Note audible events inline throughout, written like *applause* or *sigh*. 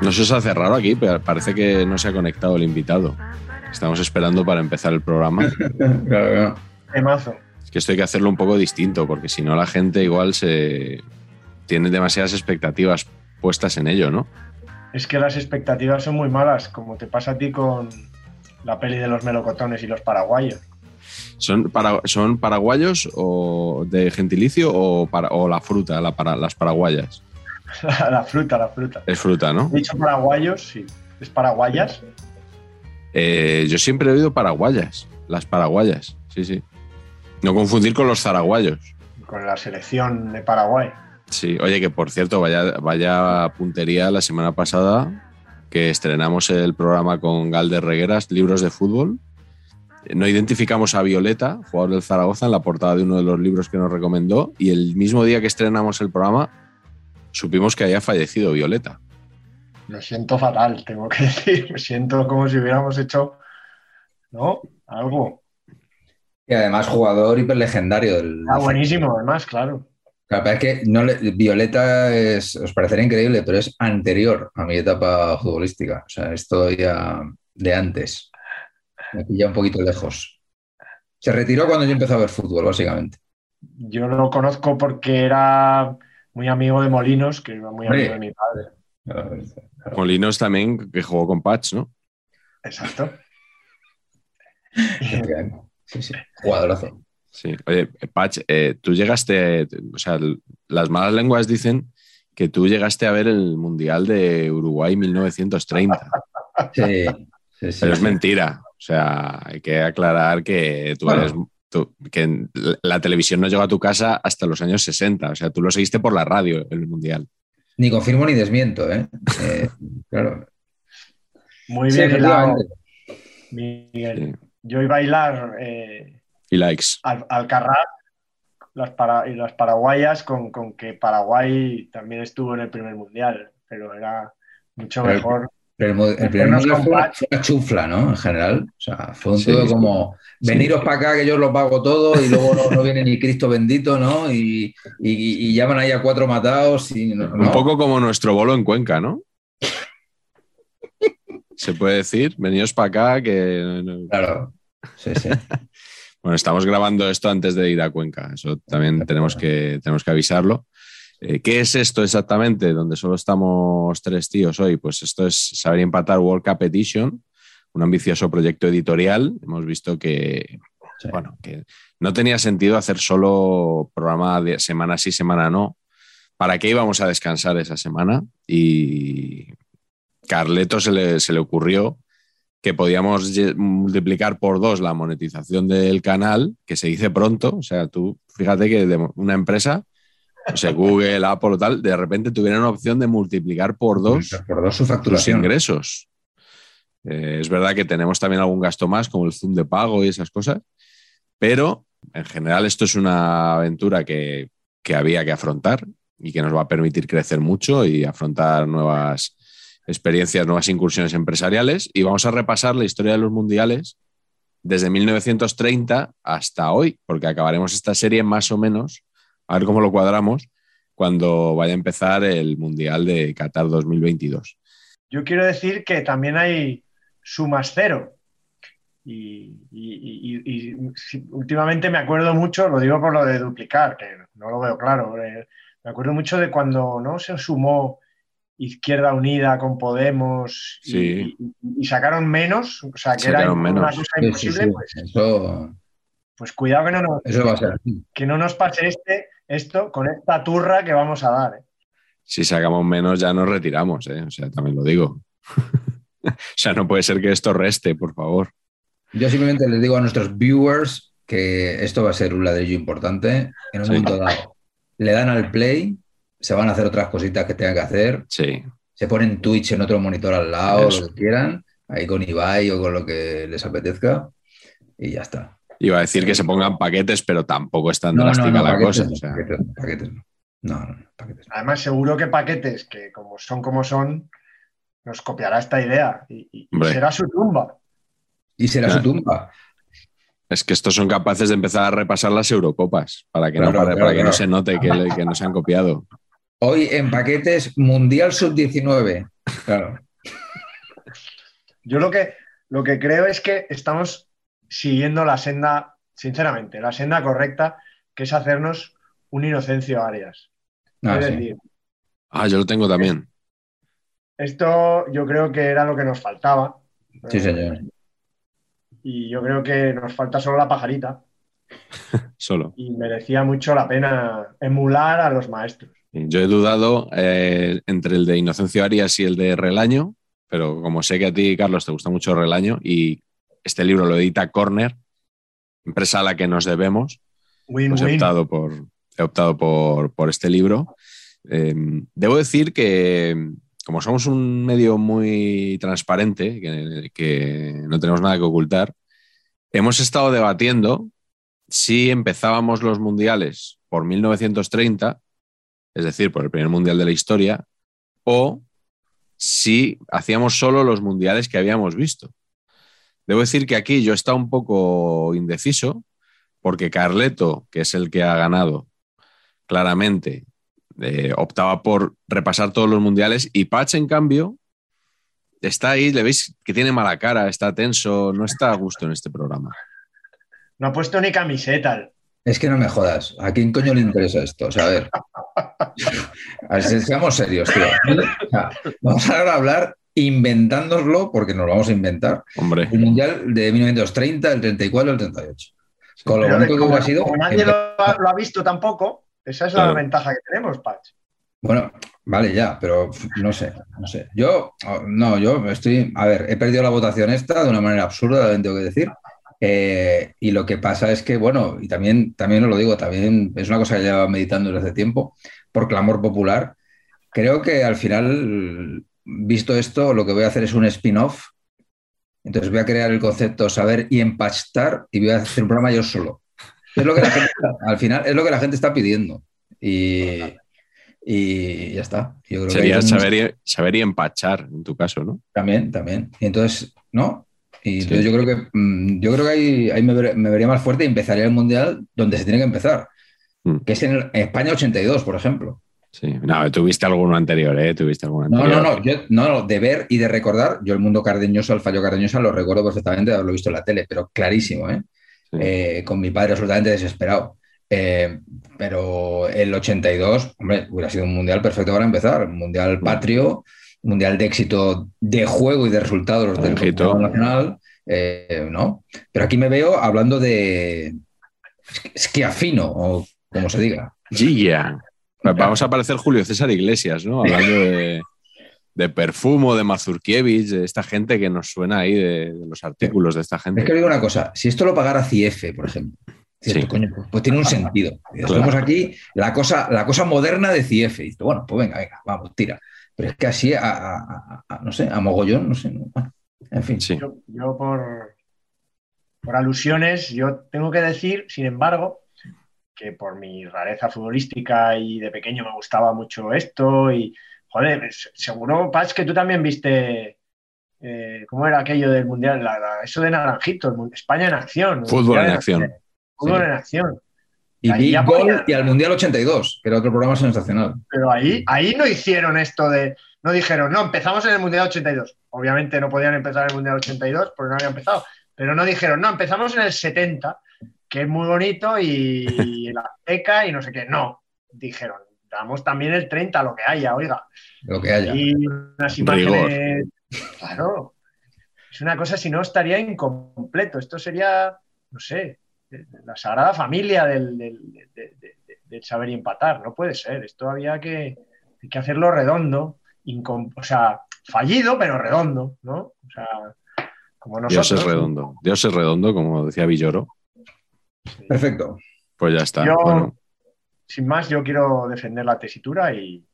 No se os hace raro aquí, pero parece que no se ha conectado el invitado. Estamos esperando para empezar el programa. *laughs* Claro, claro. Temazo. Es que esto hay que hacerlo un poco distinto, porque si no la gente igual se tiene demasiadas expectativas puestas en ello, ¿no? Es que las expectativas son muy malas, como te pasa a ti con la peli de los melocotones y los paraguayos. ¿Son, para- son paraguayos o de gentilicio o, para, o la fruta, la para, las paraguayas? *laughs* la fruta, la fruta. Es fruta, ¿no? He dicho paraguayos, sí. ¿Es paraguayas? Eh, yo siempre he oído paraguayas, las paraguayas, sí, sí. No confundir con los zaraguayos. Con la selección de Paraguay. Sí, oye, que por cierto, vaya, vaya puntería la semana pasada que estrenamos el programa con Galder Regueras, libros de fútbol. No identificamos a Violeta, jugador del Zaragoza, en la portada de uno de los libros que nos recomendó, y el mismo día que estrenamos el programa supimos que había fallecido Violeta. Lo siento fatal, tengo que *laughs* decir. Me siento como si hubiéramos hecho, ¿no? Algo. Y además jugador hiperlegendario del. Ah, buenísimo, además, claro. Claro, pero es que no le- Violeta es, os parecerá increíble, pero es anterior a mi etapa futbolística. O sea, es todavía de antes. Me pilla un poquito lejos. Se retiró cuando yo empecé a ver fútbol, básicamente. Yo lo conozco porque era muy amigo de Molinos, que era muy amigo de mi padre. Claro. Molinos también, que jugó con Patch, ¿no? Exacto. Sí, sí. *laughs* Jugadorazo. Sí. Oye, Patch, eh, tú llegaste, o sea, las malas lenguas dicen que tú llegaste a ver el Mundial de Uruguay 1930. Sí, sí, sí. Pero es mentira. O sea, hay que aclarar que tú Bueno. eres. Tú- que la televisión no llegó a tu casa hasta los años 60. O sea, tú lo seguiste por la radio, el Mundial. Ni confirmo ni desmiento, ¿eh? Eh, *laughs* claro. Muy Sí, bien hilado. Miguel. Yo iba a bailar eh, Y likes. al, Alcarrás las para, y las paraguayas con, con que Paraguay también estuvo en el primer mundial, pero era mucho Pero- mejor. Pero el, primer con fue una, Patch. fue una chufla, ¿no? En general. O sea, fue un Sí, todo como Sí. veniros para acá que yo os lo pago todo y luego no, no viene ni Cristo bendito, ¿no? Y, y, y llaman ahí a cuatro matados y no- Un no. poco como nuestro bolo en Cuenca, ¿no? Se puede decir, venidos para acá que... Claro. Sí, sí. *laughs* Bueno, estamos grabando esto antes de ir a Cuenca, eso también tenemos que, tenemos que avisarlo. Eh, ¿Qué es esto exactamente? Donde solo estamos tres tíos hoy. Pues esto es Saber Empatar World Cup Edition, un ambicioso proyecto editorial. Hemos visto que, Sí. bueno, que no tenía sentido hacer solo programa de semana sí, semana no. ¿Para qué íbamos a descansar esa semana? Y Carleto se le, se le ocurrió que podíamos multiplicar por dos la monetización del canal, que se dice pronto. O sea, tú fíjate que de una empresa, o sea, Google, Apple o tal, de repente tuvieran una opción de multiplicar por dos Por dos su facturación. ingresos. Eh, es verdad que tenemos también algún gasto más, como el Zoom de pago y esas cosas, pero en general esto es una aventura que, que había que afrontar y que nos va a permitir crecer mucho y afrontar nuevas experiencias, nuevas incursiones empresariales y vamos a repasar la historia de los mundiales desde 1930 hasta hoy, porque acabaremos esta serie más o menos, a ver cómo lo cuadramos, cuando vaya a empezar el Mundial de Qatar 2022. Yo quiero decir que también hay sumas cero. Y, y- y- y últimamente me acuerdo mucho, lo digo por lo de duplicar, que no lo veo claro. eh, me acuerdo mucho de cuando no se sumó Izquierda Unida con Podemos y, Sí. y- y sacaron menos, o sea, que era Sacaron una menos. cosa Sí, sí, imposible, sí. pues, Eso, pues cuidado que no, nos, eso va a ser así. que no nos pase este, esto con esta turra que vamos a dar. ¿eh? Si sacamos menos ya nos retiramos, ¿eh? o sea, también lo digo. *laughs* o sea, no puede ser que esto reste, por favor. Yo simplemente les digo a nuestros viewers que esto va a ser un ladrillo importante. En un Sí. momento dado, le dan al play, se van a hacer otras cositas que tengan que hacer, Sí, se ponen Twitch en otro monitor al lado, Eso. lo que quieran, ahí con Ibai o con lo que les apetezca, y ya está. Iba a decir que se pongan paquetes, pero tampoco es tan No, no, drástica no, la paquetes cosa. no, o sea, paquetes no, paquetes no. No, no, no, paquetes no. Además, seguro que Paquetes, que como son como son, nos copiará esta idea y, y- y Hombre. será su tumba. Y será su tumba. es que estos son capaces de empezar a repasar las Eurocopas para que, no, Claro, para, claro, para que no claro. se note que, le- que nos han copiado. Hoy en paquetes Mundial Sub-19. Claro. Yo lo que, lo que creo es que estamos siguiendo la senda, sinceramente, la senda correcta, que es hacernos un Inocencio Arias. Ah, es sí. decir, Ah, yo lo tengo también. esto yo creo que era lo que nos faltaba. Sí, Eh, señor. Y yo creo que nos falta solo la pajarita *laughs* Solo. y merecía mucho la pena emular a los maestros. Yo he dudado eh, entre el de Inocencio Arias y el de Relaño, pero como sé que a ti, Carlos, te gusta mucho Relaño y este libro lo edita Corner, empresa a la que nos debemos, pues he optado por, he optado por, por este libro. Eh, debo decir que, como somos un medio muy transparente, que, que no tenemos nada que ocultar, hemos estado debatiendo si empezábamos los mundiales por 1930, es decir, por el primer mundial de la historia, o si hacíamos solo los mundiales que habíamos visto. Debo decir que aquí yo he estado un poco indeciso, porque Carleto, que es el que ha ganado claramente, eh, optaba por repasar todos los mundiales y Patch, en cambio, está ahí, le veis que tiene mala cara, está tenso, no está a gusto en este programa. No ha puesto ni camiseta. Es que no me jodas. ¿A quién coño le interesa esto? O sea, a ver. *laughs* A ver, se- seamos serios, tío. O sea, vamos ahora a hablar inventándoslo, porque nos lo vamos a inventar. Hombre, El Mundial de 1930, el 34, el 38. Con lo bonito que hubiera sido. como nadie lo ha, lo ha visto tampoco, esa es Claro. la ventaja que tenemos, Patch. Bueno, vale, ya, pero no sé, no sé. Yo, no, yo estoy, a ver, he perdido la votación esta de una manera absurda, también tengo que decir. Eh, y lo que pasa es que, bueno, y también, también os lo digo, también es una cosa que llevaba meditando desde hace tiempo, por clamor popular. Creo que al final, visto esto, lo que voy a hacer es un spin-off. Entonces voy a crear el concepto saber y empastar y voy a hacer un programa yo solo. Es lo que la gente, al final es lo que la gente está pidiendo. Y, y ya está. Yo creo que sería saber y, saber y empachar, en tu caso, ¿no? También, también. Y entonces, ¿no? Y Sí. entonces yo creo que mm, yo creo que ahí, ahí me, ver- me vería más fuerte y empezaría el mundial donde se tiene que empezar, Mm. que es en España 82, por ejemplo. Sí. No, tuviste alguno anterior, ¿eh? Tuviste alguno No, anterior. no, no, yo, no, no, de ver y de recordar, yo el mundo cardeñoso, el fallo cardeñosa, lo recuerdo perfectamente de haberlo visto en la tele, pero clarísimo, ¿eh? Sí. Eh, con mi padre absolutamente desesperado. Eh, pero el 82, hombre, hubiera sido un mundial perfecto para empezar, un mundial patrio, un mundial de éxito de juego y de resultados del fútbol nacional, eh, ¿no? Pero aquí me veo hablando de esquiafino, o como se diga. Gia. Vamos a parecer Julio César Iglesias, ¿no? Hablando de, de Perfumo, de Mazurkiewicz, de esta gente que nos suena ahí, de, de los artículos de esta Es que gente. os digo una cosa, si esto lo pagara CIEF, por ejemplo, Sí. coño, pues tiene un sentido. Claro. Tenemos aquí la cosa, la cosa moderna de CIEF. Y bueno, pues venga, venga, vamos, tira. Pero es que así, a, a- a- a- no sé, a mogollón, no sé. no, bueno, en fin. Sí. Yo, yo por, por alusiones, yo tengo que decir, sin embargo, que por mi rareza futbolística y de pequeño me gustaba mucho esto y Joder, seguro, Paz, que tú también viste. eh, ¿Cómo era aquello del mundial? La- la- eso de Naranjito, el España en acción. Fútbol en acción. Fútbol Sí. en acción. Y Ahí Big ya Goal ponía- y al Mundial 82, que era otro programa sensacional. Pero ahí, ahí no hicieron esto de. No dijeron, no, empezamos en el Mundial 82. Obviamente no podían empezar en el Mundial 82 porque no habían empezado. Pero no dijeron, no, empezamos en el 70, que es muy bonito y, *laughs* y el Azteca y no sé qué. No. Dijeron, damos también el 30, lo que haya, oiga. Lo que haya. Y unas imágenes. Claro. Es una cosa, si no, estaría incompleto. Esto sería, no sé, la sagrada familia del, del- de- de- de- del saber y empatar. No puede ser. Esto había que, hay que hacerlo redondo. incom- o sea, fallido, pero redondo, ¿no? O sea, como nosotros. Dios es redondo. Dios es redondo, como decía Villoro. Perfecto. Pues ya está. Yo- Bueno, sin más, yo quiero defender la tesitura y,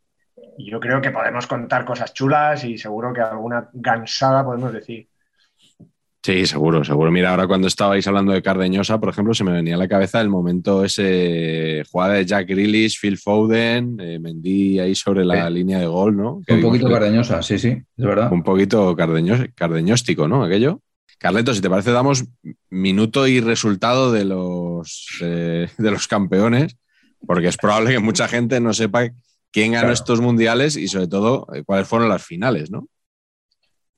y yo creo que podemos contar cosas chulas y seguro que alguna gansada podemos decir. sí, seguro, seguro. Mira, ahora cuando estabais hablando de Cardeñosa, por ejemplo, se me venía a la cabeza el momento ese jugada de Jack Grealish, Phil Foden, eh, Mendy ahí sobre la Sí. línea de gol, ¿no? Un poquito que- cardeñosa, sí, sí, es verdad. un poquito cardeño- cardeñóstico, ¿no? Aquello. Carleto, si te parece, damos minuto y resultado de los, eh, de los campeones, porque es probable que mucha gente no sepa quién ganó Claro. estos mundiales y sobre todo eh, cuáles fueron las finales, ¿no?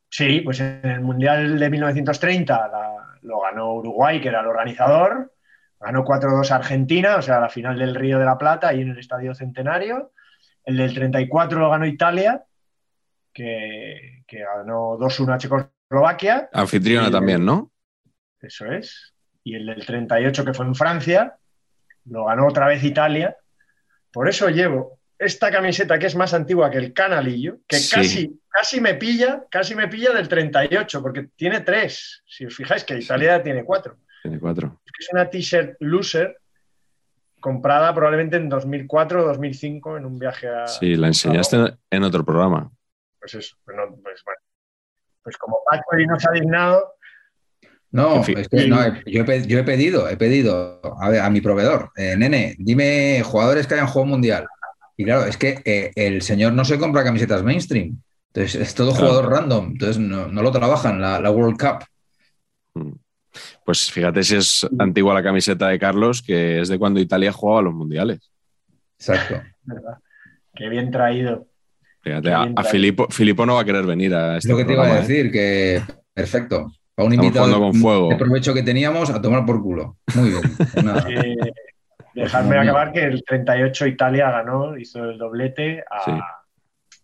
Sí, pues en el Mundial de 1930 la- lo ganó Uruguay, que era el organizador. Ganó 4-2 Argentina, o sea, la final del Río de la Plata, ahí en el Estadio Centenario. El del 34 lo ganó Italia, que, que ganó 2-1 a Checoslovaquia. Anfitriona también, ¿no? Eso es. Y el del 38, que fue en Francia, lo ganó otra vez Italia. Por eso llevo esta camiseta que es más antigua que el canalillo, que Sí. casi, casi me pilla, casi me pilla del 38, porque tiene tres. Si os fijáis que Italia tiene cuatro. Tiene cuatro. Es que es una t-shirt loser comprada probablemente en 2004 o 2005 en un viaje a... Sí, la enseñaste en otro programa. Pues eso, pues, no, pues bueno. Pues como hoy no se ha dignado, No, En fin. es que no, yo, he, pe- yo he pedido, he pedido a, ver, a mi proveedor, eh, nene, dime jugadores que hayan jugado mundial. Y claro, es que eh, el señor no se compra camisetas mainstream. Entonces es todo Claro. jugador random. Entonces no, no lo trabajan, la, la World Cup. Pues fíjate si es antigua la camiseta de Carlos, que es de cuando Italia jugaba los mundiales. Exacto. ¿verdad? Qué bien traído. Fíjate, a, a Filippo no va a querer venir a Es este lo que te iba a ¿eh? decir, que perfecto. Para un Estamos invitado con fuego. de provecho que teníamos, a tomar por culo. Muy bien. Pues nada. *laughs* Eh, dejadme acabar que el 38 Italia ganó, hizo el doblete a, Sí.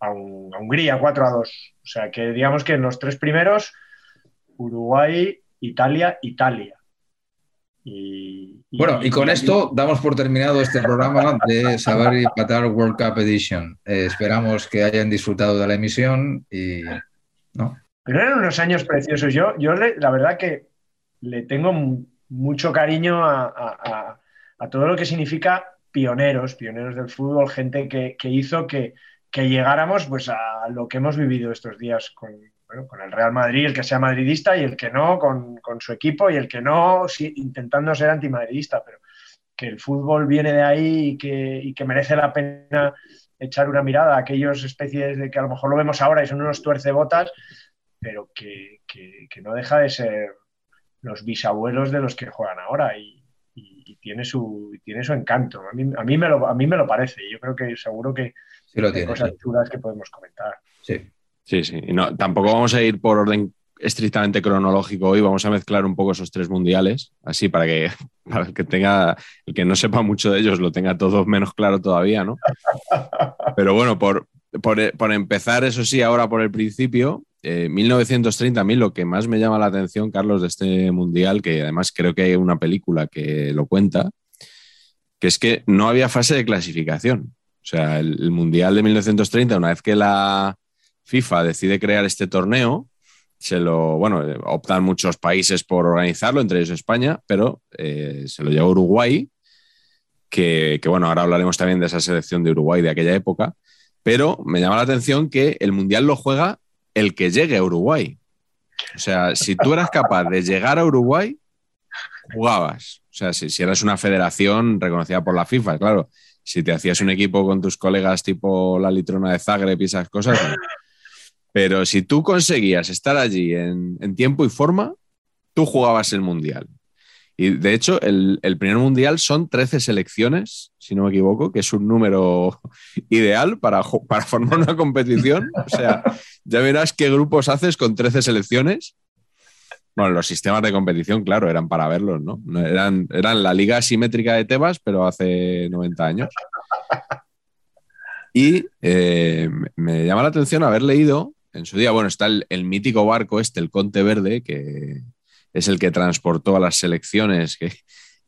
a Un- a Hungría 4 a 2. O sea que digamos que en los tres primeros, Uruguay, Italia, Italia. Y, y- Bueno, y con esto damos por terminado este programa de Saber y Empatar World Cup Edition. Eh, esperamos que hayan disfrutado de la emisión y ¿no? Pero eran unos años preciosos. Yo, yo le- la verdad que le tengo mu- mucho cariño a, a- a- a todo lo que significa pioneros, pioneros del fútbol, gente que, que hizo que, que llegáramos pues, a lo que hemos vivido estos días con, bueno, con el Real Madrid, el que sea madridista y el que no, con, con su equipo y el que no, sí, intentando ser antimadridista, pero que el fútbol viene de ahí y que, y que merece la pena echar una mirada a aquellos especies de que a lo mejor lo vemos ahora y son unos tuercebotas, pero que, que- que no deja de ser los bisabuelos de los que juegan ahora y, y- y tiene, su, y tiene su encanto. A mí, a, mí me lo, a mí me lo parece. Yo creo que seguro que Sí lo hay tiene. cosas sí. chulas que podemos comentar. Sí. Sí, sí. Y no, tampoco vamos a ir por orden estrictamente cronológico hoy, vamos a mezclar un poco esos tres mundiales, así para que, *laughs* para el que tenga, el que no sepa mucho de ellos lo tenga todo menos claro todavía, ¿no? *laughs* Pero bueno, por, por, por empezar, eso sí, ahora por el principio, eh, 1930, a mí lo que más me llama la atención, Carlos, de este mundial, que además creo que hay una película que lo cuenta, que es que no había fase de clasificación. O sea, el, el mundial de 1930, una vez que la FIFA decide crear este torneo, se lo, bueno, eh, optan muchos países por organizarlo, entre ellos España, pero eh, se lo lleva Uruguay, que, bueno, ahora hablaremos también de esa selección de Uruguay de aquella época, pero me llama la atención que el Mundial lo juega el que llegue a Uruguay. O sea, si tú eras capaz de llegar a Uruguay, jugabas. O sea, si, si eras una federación reconocida por la FIFA, claro. si te hacías un equipo con tus colegas tipo la litrona de Zagreb y esas cosas. Pero si tú conseguías estar allí en, tiempo y forma, tú jugabas el mundial. Y de hecho, el, primer mundial son 13 selecciones, si no me equivoco, que es un número *laughs* ideal para, para formar una competición. O sea, ya verás qué grupos haces con 13 selecciones. Bueno, los sistemas de competición, claro, eran para verlos, ¿no? No Eran, eran la liga asimétrica de Tebas, pero hace 90 años. Y eh, me llama la atención haber leído en su día, bueno, está el, el mítico barco este, el Conte Verde, que es el que transportó a las selecciones, que,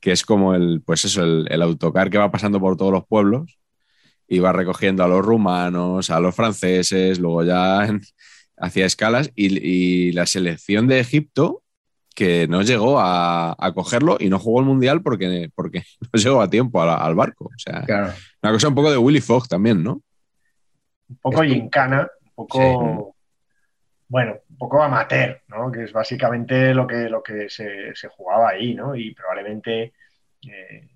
que es como el, pues eso, el, el autocar que va pasando por todos los pueblos y va recogiendo a los rumanos, a los franceses, luego ya en- hacía escalas y, y la selección de Egipto que no llegó a, a cogerlo y no jugó el mundial porque, porque *laughs* no llegó a tiempo al, al barco. O sea, Claro. una cosa un poco de Willy Fogg también, ¿no? un poco Esto- gincana, un poco, bueno, un poco amateur, ¿no? Que es básicamente lo que, lo que se, se jugaba ahí, ¿no? Y probablemente eh,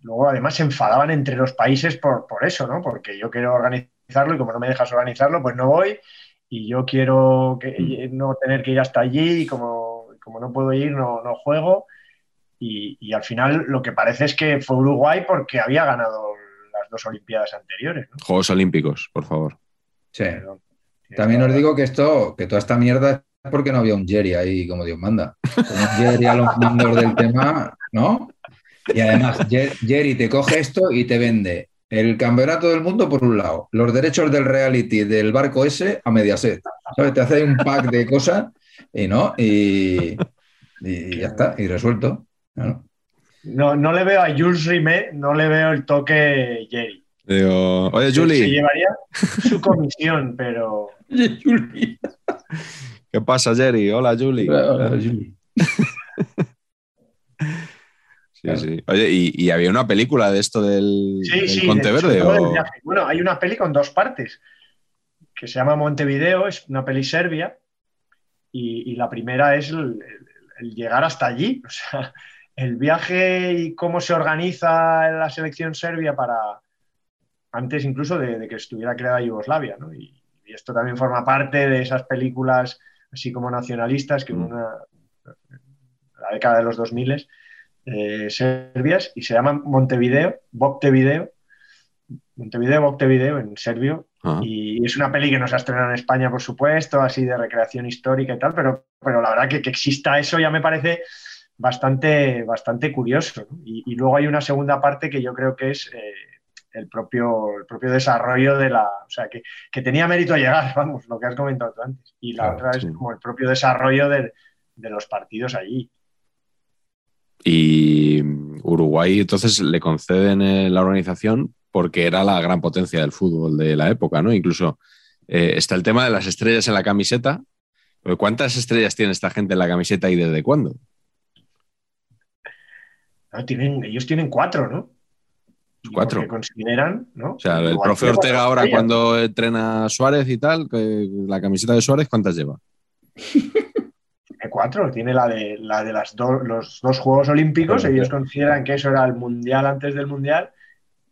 luego además se enfadaban entre los países por, por eso, ¿no? Porque yo quiero organizarlo y como no me dejas organizarlo, pues no voy y yo quiero que, no tener que ir hasta allí y como, como no puedo ir, no, no juego. Y, y al final lo que parece es que fue Uruguay porque había ganado las dos Olimpiadas anteriores, ¿no? Juegos Olímpicos, por favor. Sí. Perdón. También os digo que esto, que toda esta mierda es porque no había un Jerry ahí como Dios manda. Con un Jerry a los mandos del tema, ¿no? Y además, Jer- Jerry te coge esto y te vende el campeonato del mundo por un lado, los derechos del reality del barco ese a Mediaset. ¿Sabes? Te hace un pack de cosas y no, y, y ya está, y resuelto. Claro. No, no le veo a Jules Rimet, no le veo el toque Jerry. Digo, oye, Se Julie, llevaría su comisión, pero ¿qué pasa, Jerry? Hola, Julie. *laughs* Sí, Claro. sí. Oye, ¿y, y había una película de esto del, sí, del sí. Conte de hecho, Verde? todo el o- viaje. Bueno, hay una peli con dos partes que se llama Montevideo, es una peli serbia, y, y la primera es el, el- el llegar hasta allí, o sea, el viaje y cómo se organiza la selección serbia para antes incluso de, de que estuviera creada Yugoslavia, ¿no? Y, y esto también forma parte de esas películas así como nacionalistas que Mm. una la década de los 2000 eh, serbias y se llaman Montevideo, Montevideo, Montevideo, Montevideo en serbio Ah, y es una peli que no se ha estrenado en España, por supuesto, así de recreación histórica y tal, pero, pero la verdad que, que exista eso ya me parece bastante, bastante curioso. ¿no? Y, y luego hay una segunda parte que yo creo que es eh, el, propio, el propio desarrollo de la... O sea, que, que tenía mérito llegar, *laughs* vamos, lo que has comentado tú antes. Y la Claro, otra sí. es como el propio desarrollo de, de los partidos allí. Y Uruguay entonces le conceden eh, la organización porque era la gran potencia del fútbol de la época, ¿no? Incluso eh, está el tema de las estrellas en la camiseta. Porque ¿Cuántas estrellas tiene esta gente en la camiseta y desde cuándo? No, tienen, ellos tienen cuatro, ¿no? Cuatro. Porque consideran, ¿no? O sea, el profe Ortega ahora cuando entrena Suárez y tal, que la camiseta de Suárez, ¿cuántas lleva? Tiene cuatro, tiene la de, la de las do- los dos Juegos Olímpicos, ellos consideran que eso era el Mundial antes del Mundial,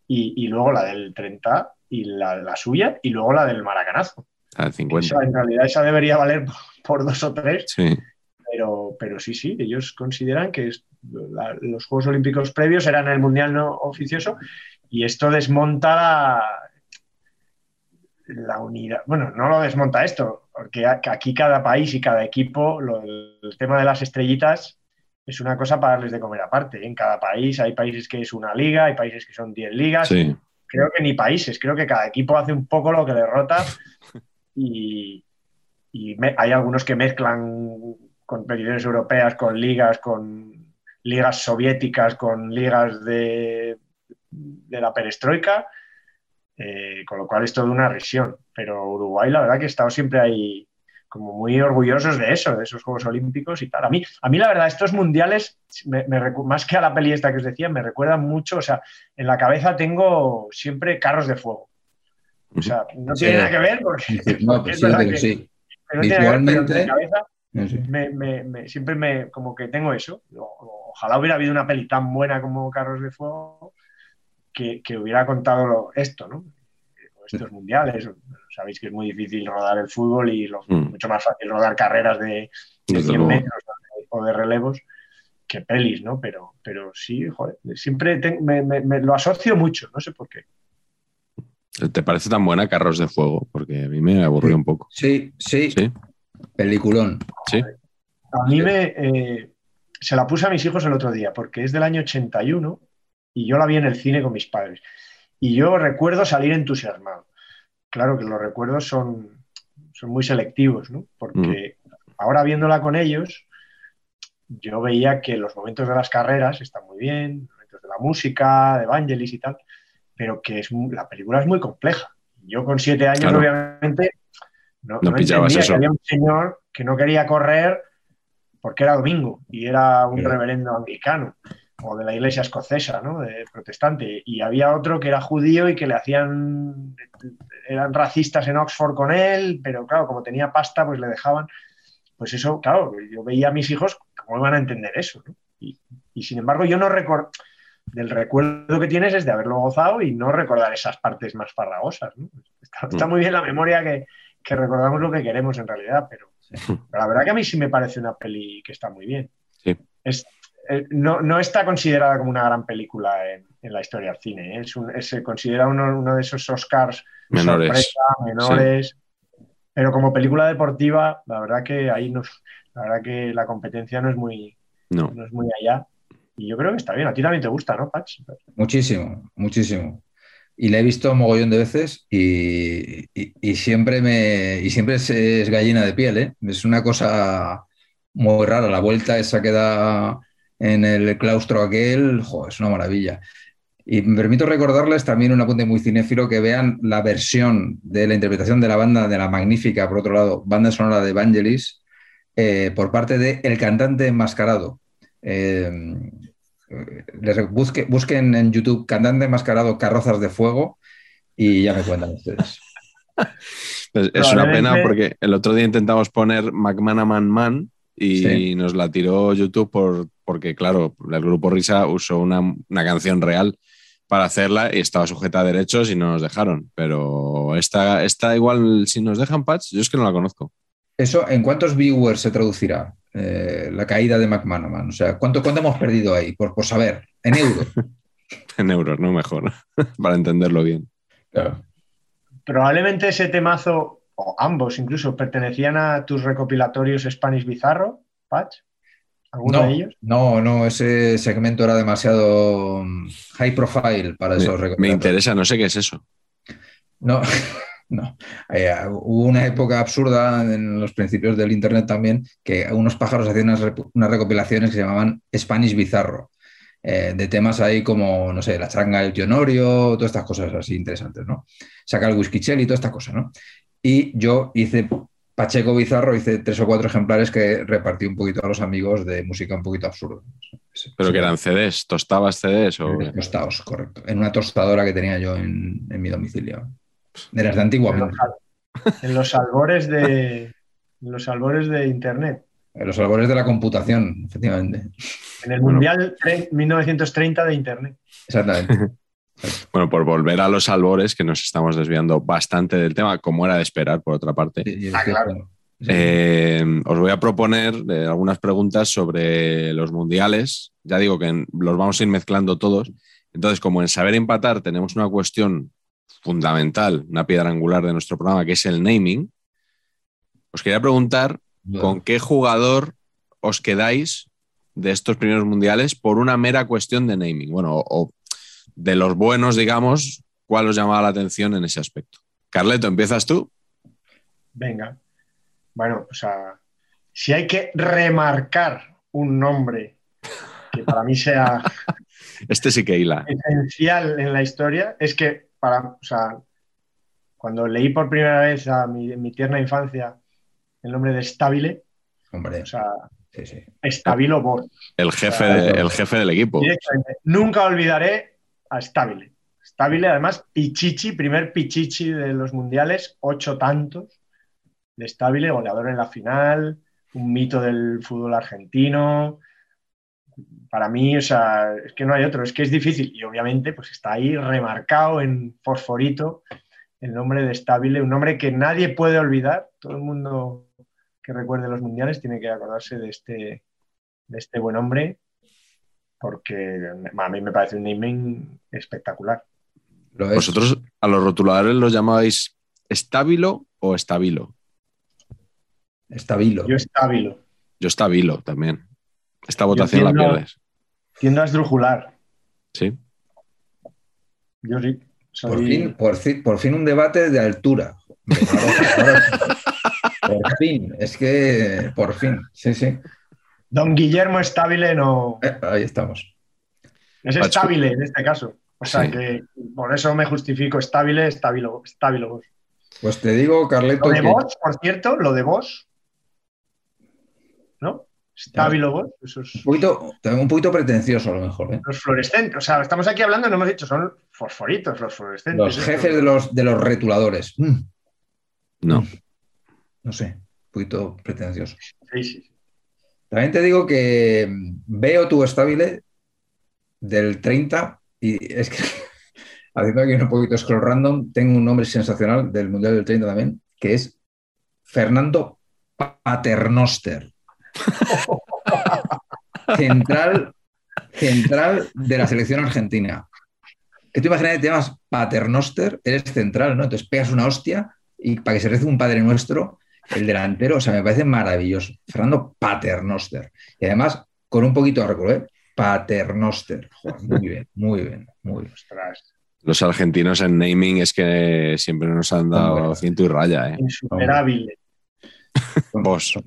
y, y luego la del 30 y la, la suya, y luego la del Maracanazo. A ver, 50. Esa, en realidad esa debería valer por, *laughs* por dos o tres, Sí. Pero, pero sí, sí, ellos consideran que es- la- los Juegos Olímpicos previos eran el Mundial no oficioso, y esto desmonta la, la unidad. Bueno, no lo desmonta esto, porque aquí cada país y cada equipo, lo- el tema de las estrellitas es una cosa para darles de comer aparte. En cada país hay países que es una liga, hay países que son 10 ligas. Sí. Creo que ni países, creo que cada equipo hace un poco lo que le rota *laughs* y, y me- hay algunos que mezclan competiciones europeas con ligas, con ligas soviéticas, con ligas de, de la perestroika, eh, con lo cual es toda una risión. Pero Uruguay, la verdad que he estado siempre ahí como muy orgullosos de eso, de esos Juegos Olímpicos y tal. A mí, a mí la verdad, estos mundiales, me- me más que a la peli esta que os decía, me recuerdan mucho, o sea, en la cabeza tengo siempre carros de fuego. O sea, no Sí. tiene nada que ver porque, No, pues *laughs* es sí, que- sí. que ver, pero en mi cabeza Sí. me- me- me- siempre me como que tengo eso. O- Ojalá hubiera habido una peli tan buena como Carros de Fuego, que, que hubiera contado lo- esto, ¿no? Estos mundiales. Sabéis que es muy difícil rodar el fútbol y lo- Mm. mucho más fácil rodar carreras de, de Desde 100 luego. metros o de relevos que pelis, ¿no? Pero, pero sí, joder, siempre te- me, me- me lo asocio mucho, no sé por qué. ¿Te parece tan buena Carros de Fuego? Porque a mí me aburrió un poco. Sí, sí, Sí, peliculón. sí. A mí me, eh, se la puse a mis hijos el otro día porque es del año 81 y yo la vi en el cine con mis padres. Y yo recuerdo salir entusiasmado. Claro que los recuerdos son, son muy selectivos, ¿no? Porque ahora viéndola con ellos, yo veía que los momentos de las carreras están muy bien, los momentos de la música, de Vangelis y tal, pero que es, la película es muy compleja. Yo con siete años, Claro. obviamente, no, No no pillabas eso. que había un señor que no quería correr porque era domingo y era un reverendo anglicano o de la iglesia escocesa, ¿no? De protestante. Y había otro que era judío y que le hacían, eran racistas en Oxford con él, pero claro, como tenía pasta, pues le dejaban. Pues eso, claro, yo veía a mis hijos, ¿cómo iban a entender eso? no? Y, y sin embargo, yo no recuerdo, del recuerdo que tienes es de haberlo gozado y no recordar esas partes más farragosas. ¿no? Está, está muy bien la memoria que, que recordamos lo que queremos en realidad, pero, pero la verdad que a mí sí me parece una peli que está muy bien. Sí. Es, eh, no, no está considerada como una gran película en, en la historia del cine. ¿eh? Es un- es- se considera uno, uno de esos Oscars Menores. sorpresa, menores. Pero como película deportiva, la verdad que ahí nos, la verdad que la competencia no es muy, No. no es muy allá. Y yo creo que está bien. A ti también te gusta, ¿no, Patch? Muchísimo, muchísimo. Y la he visto mogollón de veces y, siempre me y siempre es, gallina de piel, ¿eh? Es una cosa muy rara. La vuelta esa que da en el claustro aquel, es una maravilla. Y me permito recordarles también un apunte muy cinéfilo que vean la versión de la interpretación de la banda de la magnífica, por otro lado, banda sonora de Vangelis, eh, por parte de El cantante enmascarado. Eh, les busque- busquen en YouTube Cantante enmascarado Carrozas de Fuego y ya me cuentan ustedes. *laughs* Pues es una pena porque el otro día intentamos poner McManaman Man y Sí. nos la tiró YouTube por, porque, claro, el grupo Risa usó una, una canción real para hacerla y estaba sujeta a derechos y no nos dejaron. Pero esta, esta igual, si nos dejan patch, yo es que no la conozco. ¿Eso en cuántos viewers se traducirá? Eh, la caída de McManaman. O sea, ¿cuánto, cuánto hemos perdido ahí? Por, por saber, en euros. *laughs* En euros, no mejor, *laughs* para entenderlo bien. Claro. Probablemente ese temazo, o ambos incluso, pertenecían a tus recopilatorios Spanish Bizarro, Patch. ¿Alguno No, de ellos? no, no, ese segmento era demasiado mm, high profile para Me, esos me recopilatorios. interesa, no sé qué es eso. No, no. Eh, hubo una época absurda en los principios del Internet también que unos pájaros hacían unas, unas recopilaciones que se llamaban Spanish Bizarro, eh, de temas ahí como, no sé, la changa del tío Norio, todas estas cosas así interesantes, ¿no? Saca el whisky y toda esta cosa, ¿no? Y yo hice Pacheco Bizarro, hice tres o cuatro ejemplares que repartí un poquito a los amigos de música un poquito absurda. Pero que eran CDs, tostabas CDs o... Tostados, correcto. En una tostadora que tenía yo en, en mi domicilio. De las de antiguamente. En los albores de, en los albores de Internet. En los albores de la computación, efectivamente. En el Bueno. Mundial tre- 1930 de Internet. Exactamente. *laughs* Bueno, por volver a los albores, que nos estamos desviando bastante del tema, como era de esperar, por otra parte. Sí, es Ah, que- claro. Eh, os voy a proponer eh, algunas preguntas sobre los mundiales. Ya digo que en- los vamos a ir mezclando todos. Entonces, como en Saber Empatar tenemos una cuestión fundamental, una piedra angular de nuestro programa, que es el naming, os quería preguntar con qué jugador os quedáis de estos primeros mundiales por una mera cuestión de naming. Bueno, o, o de los buenos, digamos, ¿cuál os llamaba la atención en ese aspecto? Carleto, ¿empiezas tú? Venga. Bueno, o sea, si hay que remarcar un nombre que para mí sea *laughs* Este sí que hila. esencial en la historia, es que para, o sea, cuando leí por primera vez a mi, en mi tierna infancia el nombre de Stabile, Hombre, o sea, sí, sí. Stabilo Bor. El jefe, de- el jefe del equipo. Nunca olvidaré a Stabile. Stabile, además, Pichichi, primer Pichichi de los mundiales, ocho tantos de Stabile, goleador en la final, un mito del fútbol argentino. Para mí, o sea, es que no hay otro, es que es difícil. Y obviamente, pues está ahí remarcado en fosforito el nombre de Stabile, un nombre que nadie puede olvidar. Todo el mundo que recuerde los mundiales tiene que acordarse de este, de este buen hombre, porque a mí me parece un naming espectacular. ¿Vosotros a los rotuladores los llamabais estábilo o estabilo? Estabilo. Yo estabilo. Yo estabilo también. Esta votación la pierdes. Tiendo a esdrujular. Sí. Yo sí. Por, fin, por, fin, por, fin, un debate de altura. *laughs* por fin, es que por fin, sí, sí. Don Guillermo Estabile no. Eh, ahí estamos. Es estabile en este caso. O sea que por eso me justifico estable, estabilo, estabilo Pues te digo, Carleto. Lo de vos, por cierto, lo de vos. ¿No? Estabilo vos. Eso es... un, poquito, un poquito pretencioso a lo mejor. ¿eh? Los fluorescentes. O sea, estamos aquí hablando, no hemos dicho, son fosforitos los fluorescentes. Los jefes de los, de los retuladores. Mm. No. No sé, un poquito pretencioso. Sí, sí. También te digo que veo tu estable del 30 y es que, *laughs* haciendo aquí un poquito scroll random, tengo un nombre sensacional del Mundial del 30 también, que es Fernando Paternoster. *laughs* central, central de la selección argentina. Que tú imaginas que te llamas Paternoster, eres central, ¿no? Entonces pegas una hostia y para que se rece un Padre Nuestro, el delantero, o sea, me parece maravilloso. Fernando Paternoster. Y además, con un poquito de recuerdo, ¿eh? Paternoster. muy bien, muy bien, muy bien. Los argentinos en naming es que siempre nos han dado ciento y raya. ¿eh? Insuperable. Vos.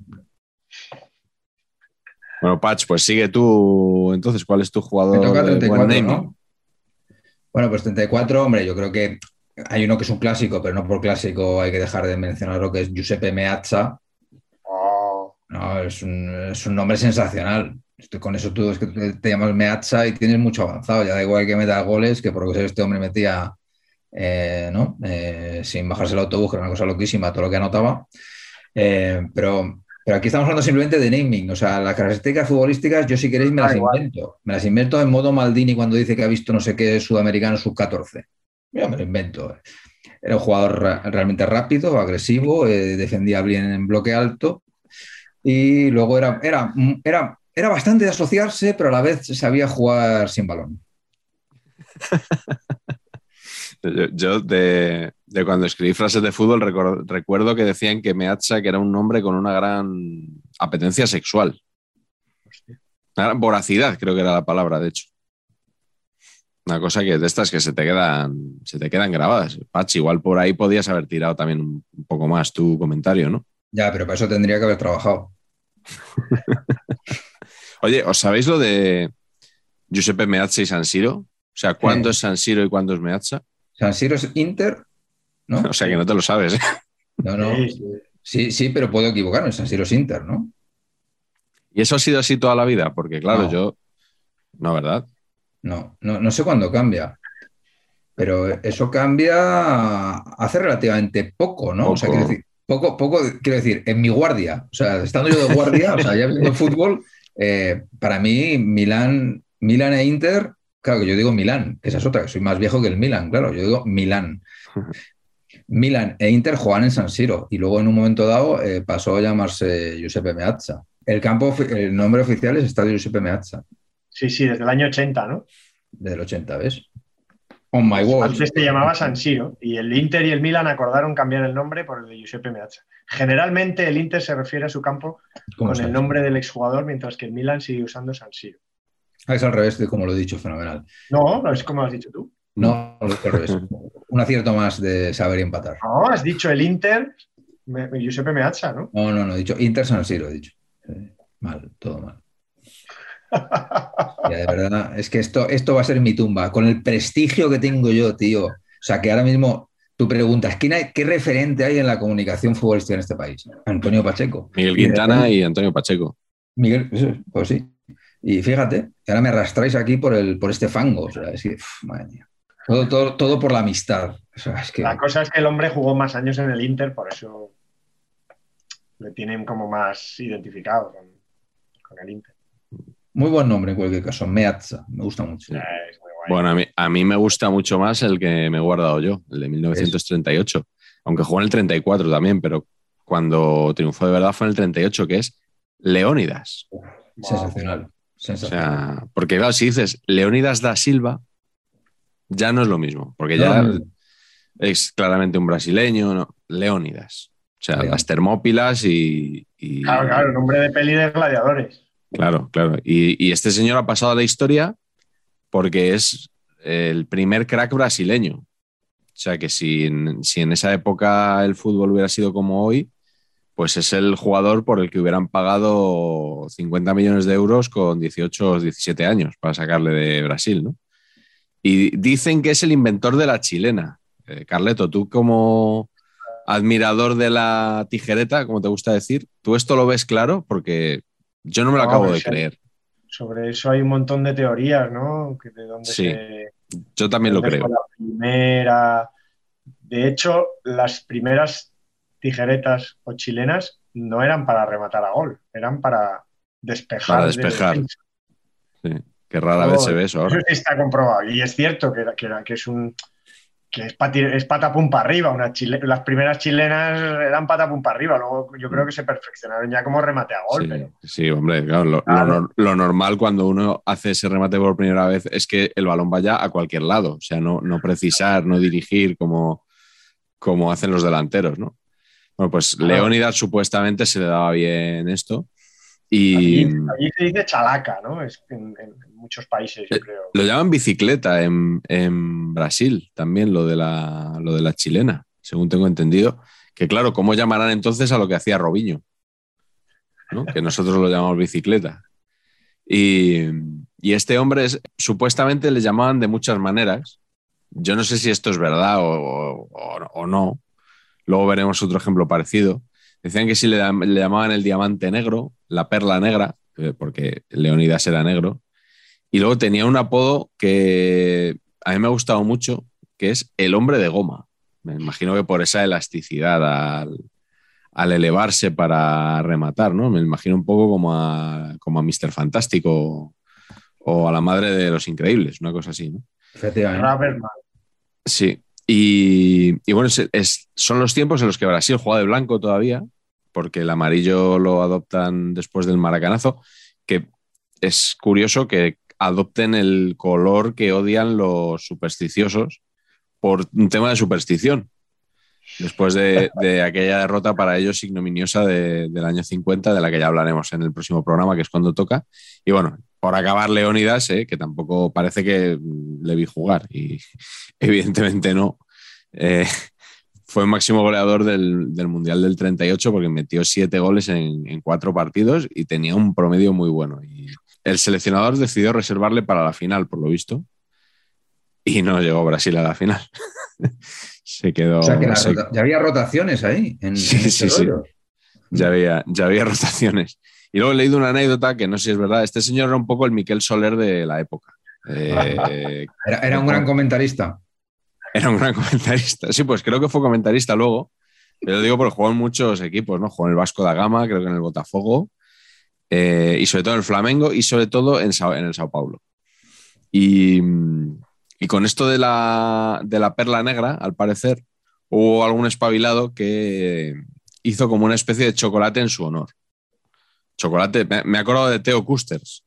Bueno, Patch, pues sigue tú. Entonces, ¿cuál es tu jugador? Me toca 34, ¿no? Bueno, pues 34, hombre, yo creo que hay uno que es un clásico, pero no por clásico hay que dejar de mencionar lo que es Giuseppe Meazza. Oh. No, es un, es un nombre sensacional. Estoy con eso tú es que te, llamas Meazza y tienes mucho avanzado. Ya da igual que meta goles, que por lo que este hombre metía eh, ¿no? Eh, sin bajarse el autobús, que era una cosa loquísima, todo lo que anotaba. Eh, pero, pero aquí estamos hablando simplemente de naming. O sea, las características futbolísticas, yo si queréis me las invento. Me las invento en modo Maldini cuando dice que ha visto no sé qué sudamericano sub-14. Yo me lo invento. Era un jugador realmente rápido, agresivo, defendía bien en bloque alto. Y luego era, era, era era bastante de asociarse, pero a la vez sabía jugar sin balón. *laughs* yo, de, cuando escribí frases de fútbol recuerdo, que decían que que era un hombre con una gran apetencia sexual. Una gran voracidad, creo que era la palabra, de hecho. Una cosa que de estas que se te quedan, se te quedan grabadas. Patch, igual por ahí podías haber tirado también un poco más tu comentario, ¿no? Ya, pero para eso tendría que haber trabajado. *laughs* Oye, ¿os sabéis lo de Giuseppe Meazza y San Siro? O sea, ¿cuándo es San Siro y cuándo es Meazza? San Siro es Inter, ¿no? *laughs* o sea, que no te lo sabes. ¿eh? No, no. Sí, sí, pero puedo equivocarme. San Siro es Inter, ¿no? ¿Y eso ha sido así toda la vida? Porque, claro, yo. No, ¿verdad? No, no, no sé cuándo cambia. Pero eso cambia hace relativamente poco, ¿no? O sea, quiero decir, poco, poco, quiero decir, en mi guardia. O sea, estando yo de guardia, o sea, ya viendo fútbol, eh, para mí, Milán, Milán e Inter, claro que yo digo Milán, esa es otra, que soy más viejo que el Milán, claro, yo digo Milán. *laughs* Milán e Inter juegan en San Siro y luego en un momento dado eh, pasó a llamarse Giuseppe Meazza. El campo, el nombre oficial es Estadio Giuseppe Meazza. Sí, sí, desde el año 80, ¿no? Desde el 80, ¿ves? On my wall. Antes se llamaba San Siro y el Inter y el Milan acordaron cambiar el nombre por el de Giuseppe Meazza. Generalmente el Inter se refiere a su campo con el nombre del exjugador, mientras que el Milan sigue usando San Siro. Ah, es al revés de como lo he dicho, fenomenal. No, es como lo has dicho tú. No, es al revés. Un acierto más de saber y empatar. No, has dicho el Inter, Giuseppe Meazza, ¿no? No, no, no, he dicho Inter San Siro, he dicho. Mal, todo mal. Ya, de verdad, es que esto, esto va a ser mi tumba, con el prestigio que tengo yo, tío. O sea, que ahora mismo tú preguntas, ¿qué, qué referente hay en la comunicación futbolística en este país? Antonio Pacheco. Miguel Quintana y, Antonio Pacheco. Miguel, pues sí. Y fíjate, que ahora me arrastráis aquí por, el, por este fango. O sea, es que, madre mía. Todo, todo, todo, por la amistad. O sea, es que... La cosa es que el hombre jugó más años en el Inter, por eso le tienen como más identificado con, con el Inter. Muy buen nombre en cualquier caso, Meazza, me gusta mucho. Eh, es muy guay. Bueno, a mí, a mí me gusta mucho más el que me he guardado yo, el de 1938. Aunque jugó en el 34 también, pero cuando triunfó de verdad fue en el 38, que es Leónidas. Sensacional. O sea, porque claro, si dices Leónidas da Silva, ya no es lo mismo, porque ya No, no. es claramente un brasileño, ¿no? Leónidas. O sea, las termópilas y, y- Claro, claro, nombre de peli de gladiadores. Claro, claro. Y, y este señor ha pasado a la historia porque es el primer crack brasileño. O sea que si si en esa época el fútbol hubiera sido como hoy, pues es el jugador por el que hubieran pagado 50 millones de euros con 18 o 17 años para sacarle de Brasil, ¿no? Y dicen que es el inventor de la chilena. Eh, Carleto, tú como admirador de la tijereta, como te gusta decir, ¿tú esto lo ves claro? Porque yo no me lo No, acabo de creer. Sobre eso hay un montón de teorías, ¿no? Que de dónde Sí, se, Yo también lo creo. la primera. De hecho, las primeras tijeretas o chilenas no eran para rematar a gol, eran para despejar. Para de despejar. Sí. Qué rara vez se ve eso ahora. Eso *laughs* está comprobado. Y es cierto que, que, que es un que es, pati- es patapum para arriba. Una chile- las primeras chilenas eran patapum para arriba. Luego yo creo que se perfeccionaron ya como remate a gol. Sí, pero- sí, hombre, claro, lo, Claro. lo normal cuando uno hace ese remate por primera vez es que el balón vaya a cualquier lado, o sea, no, no precisar, no dirigir como, como hacen los delanteros, ¿no? Bueno, pues. Leónidas supuestamente se le daba bien esto Allí, y allí se dice chalaca, ¿no? Es en, en muchos países, yo creo. lo llaman bicicleta en, en Brasil también, lo de, la, lo de la chilena, según tengo entendido, que claro, ¿cómo llamarán entonces a lo que hacía Robinho? ¿no? Que nosotros lo llamamos bicicleta. Y, y este hombre es, supuestamente le llamaban de muchas maneras. Yo no sé si esto es verdad o, o- o no. Luego veremos otro ejemplo parecido. Decían que si le, llam- le llamaban el diamante negro, la perla negra, eh, porque Leonidas era negro. Y luego tenía un apodo que a mí me ha gustado mucho, que es el hombre de goma. Me imagino que por esa elasticidad al, al elevarse para rematar, ¿no? Me imagino un poco como a, como a Mr. Fantástico o a la madre de los increíbles, una cosa así, ¿no? Efectivamente. Sí. Y, y bueno, es- es- son los tiempos en los que Brasil juega de blanco todavía, porque el amarillo lo adoptan después del maracanazo, que es curioso que adopten el color que odian los supersticiosos por un tema de superstición. Después de, *laughs* de aquella derrota para ellos ignominiosa de- del año 50, de la que ya hablaremos en el próximo programa, que es cuando toca. Y bueno, por acabar Leónidas, eh, que tampoco parece que mm, le vi jugar, y *laughs* evidentemente no. Eh, *laughs* fue máximo goleador del, del Mundial del 38 porque metió siete goles en, en cuatro partidos y tenía un promedio muy bueno. Y el seleccionador decidió reservarle para la final, por lo visto, y no llegó Brasil a la final. *laughs* Se quedó. O sea que se- ya había rotaciones ahí. En, Sí, en este sí, sí. ya había, ya había rotaciones. Y luego he leído una anécdota que no sé si es verdad. Este señor era un poco el Miquel Soler de la época. Eh, *laughs* Era, era un gran comentarista. era un gran *laughs* comentarista. Sí, pues creo que fue comentarista luego. Pero digo porque jugó en muchos equipos, ¿no? Jugó en el Vasco da Gama, creo que en el Botafogo. eh, y sobre todo en el Flamengo y sobre todo en, Sao- en el Sao Paulo. Y, y con esto de la, de la perla negra, al parecer, hubo algún espabilado que hizo como una especie de chocolate en su honor. Chocolate, me, me acuerdo de Theo Kusters,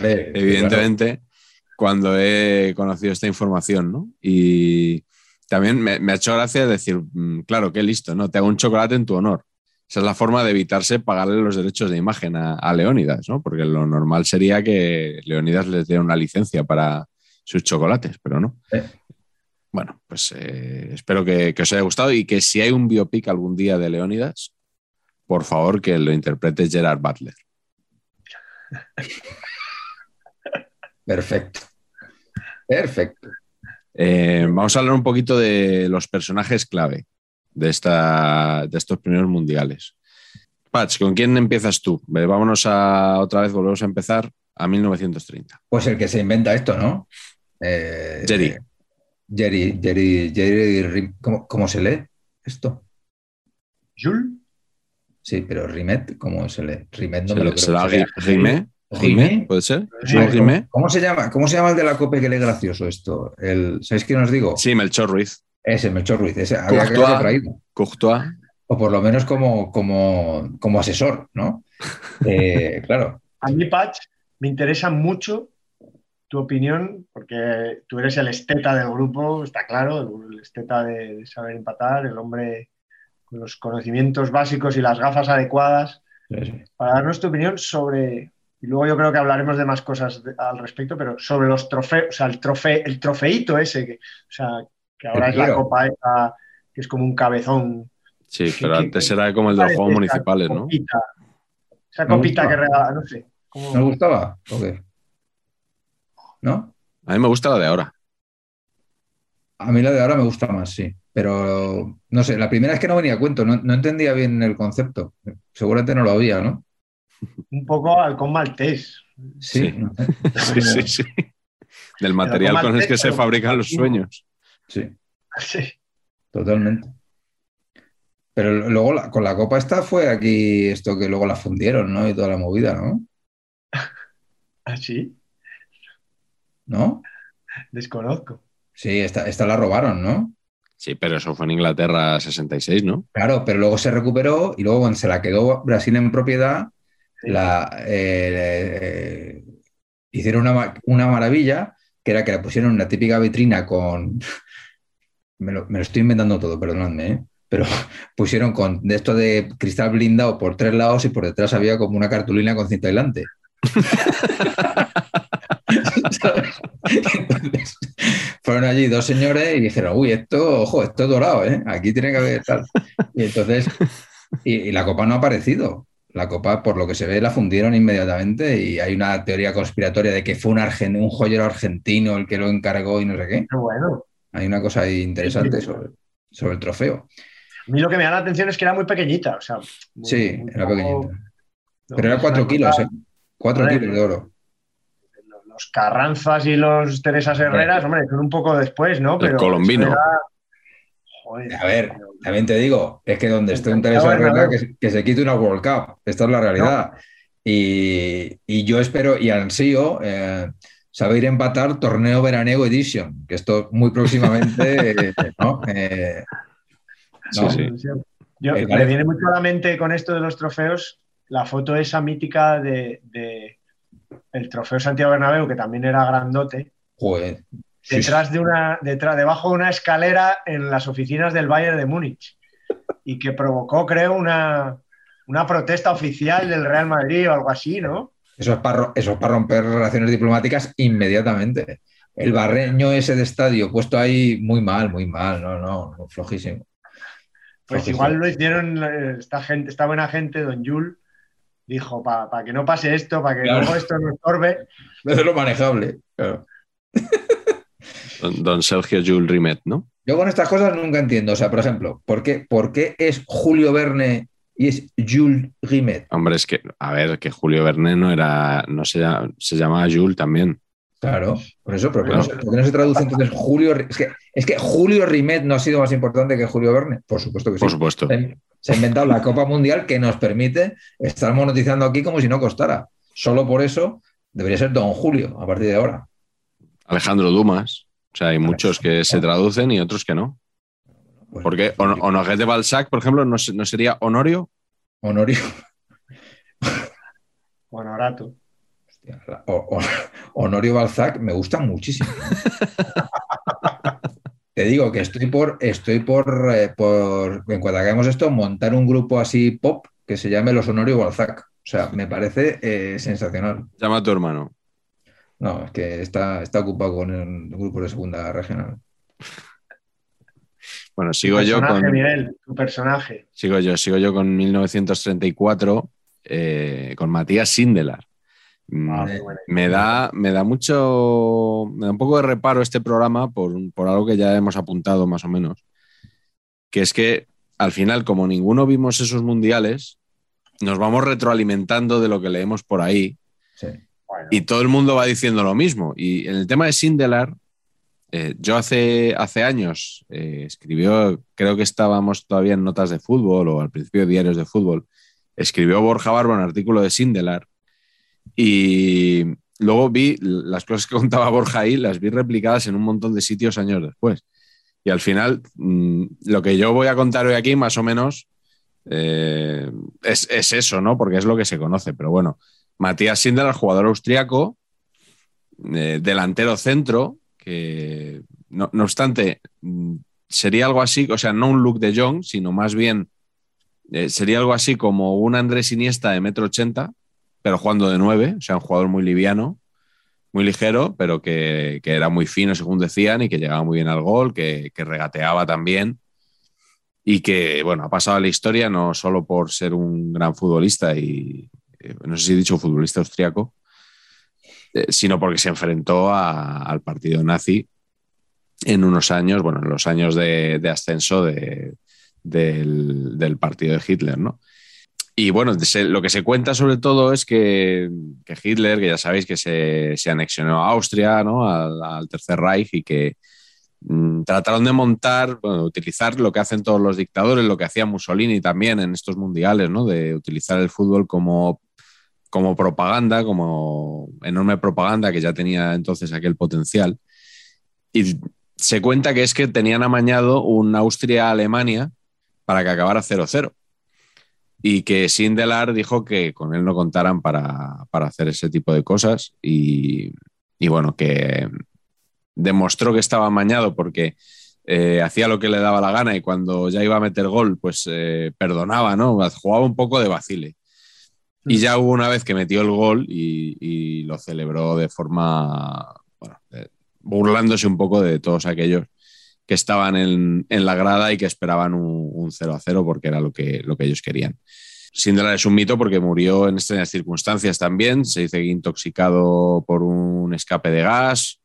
Eh, evidentemente, cuando he conocido esta información, ¿no? Y también me, me ha hecho gracia decir, mm, claro, qué listo, ¿no? Te hago un chocolate en tu honor. Esa es la forma de evitarse pagarle los derechos de imagen a, a Leónidas, ¿no? Porque lo normal sería que Leónidas les diera una licencia para sus chocolates, pero no. Eh. Bueno, pues eh, espero que, que os haya gustado y que si hay un biopic algún día de Leónidas, por favor que lo interprete Gerard Butler. Perfecto. Perfecto. Eh, vamos a hablar un poquito de los personajes clave de, esta, de estos primeros mundiales. Patch, ¿con quién empiezas tú? Vámonos a otra vez, volvemos a empezar a 1930. Pues el que se inventa esto, ¿no? Eh, Jerry. Jerry, Jerry, Jerry, ¿cómo, cómo se lee esto? Jules. Sí, pero Rimet, ¿cómo se lee? Rimet no Se, me lo creo. que Guimé, ¿Jimé? ¿Puede ser? ¿Cómo se llama? ¿Cómo se llama el de la Cope que le es gracioso esto? El, ¿Sabéis quién os digo? Sí, Melchor Ruiz. Ese, Melchor Ruiz. Ese había que haberlo traído. Courtois. O por lo menos como, como, como asesor, ¿no? *laughs* Eh, claro. A mí, Patch, me interesa mucho tu opinión, porque tú eres el esteta del grupo, está claro, el esteta de saber empatar, el hombre con los conocimientos básicos y las gafas adecuadas, para darnos tu opinión sobre, y luego yo creo que hablaremos de más cosas al respecto, pero sobre los trofeos, o sea, el, trofe, el trofeito ese, que, o sea, que ahora es la copa esa, que es como un cabezón. Sí, pero antes era como el de los Juegos Municipales, ¿no? Esa copita que regala, no sé. ¿Me gustaba? ¿O ¿no? A mí me gusta la de ahora. A mí la de ahora me gusta más, sí. Pero no sé, la primera es que no venía a cuento, no, entendía bien el concepto. Seguramente no lo había, ¿no? Un poco halcón maltés. Sí, *laughs* sí, sí, sí, Del material con el que se fabrican los sueños. Sí. Sí. Totalmente. Pero luego con la copa esta fue aquí esto que luego la fundieron, ¿no? Y toda la movida, ¿no? ¿Ah, sí? ¿no? Desconozco. Sí, esta, esta la robaron, ¿no? Sí, pero eso fue en Inglaterra 66, ¿no? Claro, pero luego se recuperó y luego cuando se la quedó Brasil en propiedad, la, eh, hicieron una, maravilla, que era que la pusieron en una típica vitrina con... *laughs* me, lo, estoy inventando todo, perdonadme, ¿eh? pero *laughs* pusieron con de esto de cristal blindado por tres lados y por detrás había como una cartulina con cinta aislante. *laughs* *laughs* fueron allí dos señores y dijeron, uy, esto, ojo, esto es dorado, ¿eh? Aquí tiene que haber tal. Y entonces, y, la copa no ha aparecido. La copa, por lo que se ve, la fundieron inmediatamente y hay una teoría conspiratoria de que fue un, un joyero argentino el que lo encargó y no sé qué. bueno. Hay una cosa interesante sobre, sobre el trofeo. A mí lo que me da la atención es que era muy pequeñita. O sea, sí, era pequeñita. Pero era cuatro kilos, ¿eh? Cuatro kilos de oro los Carranzas y los Teresas Herreras, hombre, son un poco después, ¿no? Pero colombino. a ver, también te digo, es que donde esté un Teresa Herrera, que, se quite una World Cup. Esta es la realidad. Y, yo espero y ansío eh, saber empatar Torneo Veraneo Edition, que esto muy próximamente, *laughs* ¿no? Eh, sí, sí. Yo, me viene mucho a la mente con esto de los trofeos la foto esa mítica de el trofeo Santiago Bernabéu, que también era grandote, detrás de una, detrás, debajo de una escalera en las oficinas del Bayern de Múnich y que provocó, creo, una, una protesta oficial del Real Madrid o algo así, ¿no? Eso es para, eso para romper relaciones diplomáticas inmediatamente. El barreño ese de estadio puesto ahí muy mal, muy mal, no, no, flojísimo. Pues igual lo hicieron eh, esta gente, esta buena gente, don Jules, dijo, para que no pase esto, para que luego esto no estorbe. *laughs* Es lo manejable, claro. Don, Sergio Jules Rimet, ¿no? Yo con estas cosas nunca entiendo. O sea, por ejemplo, ¿por qué, por qué es Julio Verne y es Jules Rimet? Hombre, es que, a ver, que Julio Verne no era, no se, se llamaba Jules también. Claro, por eso, pero ¿por, qué no se, traduce entonces Julio? Es que, es que Julio Rimet no ha sido más importante que Julio Verne. Por supuesto que sí. Por supuesto se ha inventado la Copa Mundial que nos permite estar monetizando aquí como si no costara. Solo por eso debería ser Don Julio a partir de ahora. Alejandro Dumas. O sea, hay muchos que se traducen y otros que no. Pues, Porque Honoré de Balzac, por ejemplo, ¿no, sería Honorio? Honorio. Honorato. Honorio Balzac me gusta muchísimo. Te digo que estoy por, estoy por, eh, por, en cuanto hagamos esto, montar un grupo así pop que se llame Los Honorio Balzac. O sea, me parece eh, sensacional. Llama a tu hermano. No, es que está, está ocupado con el grupo de segunda regional. Bueno, sigo yo con. Miguel, tu personaje. Sigo yo, sigo yo con 1934, eh, con Matías Sindelar. Mm, me, da, me da mucho, me da un poco de reparo este programa por, algo que ya hemos apuntado más o menos, que es que al final, como ninguno vimos esos mundiales, nos vamos retroalimentando de lo que leemos por ahí y todo el mundo va diciendo lo mismo. Y en el tema de Sindelar, eh, yo hace, hace años eh, escribió, creo que estábamos todavía en notas de fútbol o al principio de diarios de fútbol, escribió Borja Barba un artículo de Sindelar Y luego vi las cosas que *laughs* contaba Borja ahí, las vi replicadas en un montón de sitios años después. Y al final, mm, lo que yo voy a contar hoy aquí, más o menos, eh, es, es, eso, ¿no? Porque es lo que se conoce. Pero bueno, Matías Sindelar, jugador austriaco, eh, delantero centro, que no, no, obstante, mm, sería algo así, o sea, no un look de Young, sino más bien eh, sería algo así como un Andrés Iniesta de metro ochenta, pero jugando de nueve, o sea, un jugador muy liviano, muy ligero, pero que, que, era muy fino, según decían, y que llegaba muy bien al gol, que, que regateaba también y que, bueno, ha pasado a la historia no solo por ser un gran futbolista y, eh, no sé si he dicho futbolista austriaco, eh, sino porque se enfrentó al partido nazi en unos años, bueno, en los años de, de ascenso de, del, del, partido de Hitler, ¿no? Y bueno, lo que se cuenta sobre todo es que, Hitler, que ya sabéis que se, anexionó a Austria, ¿no? Al, Tercer Reich y que mmm, trataron de montar, bueno, utilizar lo que hacen todos los dictadores, lo que hacía Mussolini también en estos mundiales, ¿no? De utilizar el fútbol como como propaganda, como enorme propaganda que ya tenía entonces aquel potencial. Y se cuenta que es que tenían amañado un Austria-Alemania para que acabara 0-0. Y que Sindelar dijo que con él no contaran para, para hacer ese tipo de cosas. Y, y, bueno, que demostró que estaba amañado porque eh, hacía lo que le daba la gana y cuando ya iba a meter gol, pues eh, perdonaba, ¿no? Jugaba un poco de vacile. Y ya hubo una vez que metió el gol y, y lo celebró de forma, bueno, burlándose un poco de todos aquellos que estaban en, en la grada y que esperaban un, un, 0 a 0 porque era lo que, lo que ellos querían. Sindelar es un mito porque murió en extrañas circunstancias también. Se dice que intoxicado por un escape de gas.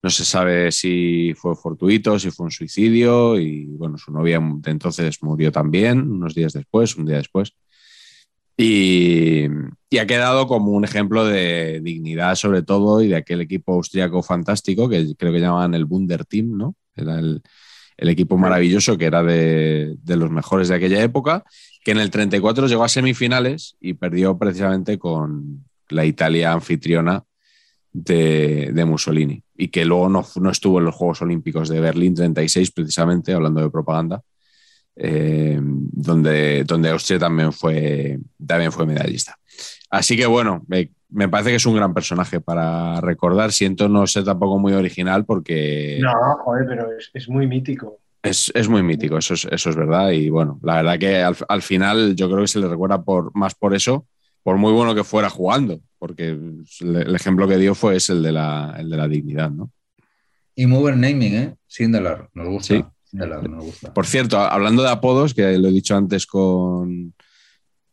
No se sabe si fue fortuito, si fue un suicidio. Y bueno, su novia de entonces murió también, unos días después, un día después. Y, y, ha quedado como un ejemplo de dignidad, sobre todo, y de aquel equipo austríaco fantástico que creo que llamaban el Wunder Team, ¿no? Era el, el equipo maravilloso que era de, de, los mejores de aquella época, que en el 34 llegó a semifinales y perdió precisamente con la Italia anfitriona de, de Mussolini, y que luego no, no, estuvo en los Juegos Olímpicos de Berlín 36, precisamente, hablando de propaganda eh, donde, donde Austria también fue, también fue medallista. Así que bueno, me, me, parece que es un gran personaje para recordar. Siento no ser tampoco muy original porque... No, joder, pero es, es muy mítico. Es, es, muy mítico, eso es, eso es verdad. Y bueno, la verdad que al, al, final yo creo que se le recuerda por, más por eso, por muy bueno que fuera jugando, porque el, el ejemplo que dio fue ese, el de la, el de la dignidad, ¿no? Y muy buen naming, ¿eh? Sindelar, nos gusta. Sí. Por cierto, hablando de apodos, que lo he dicho antes con,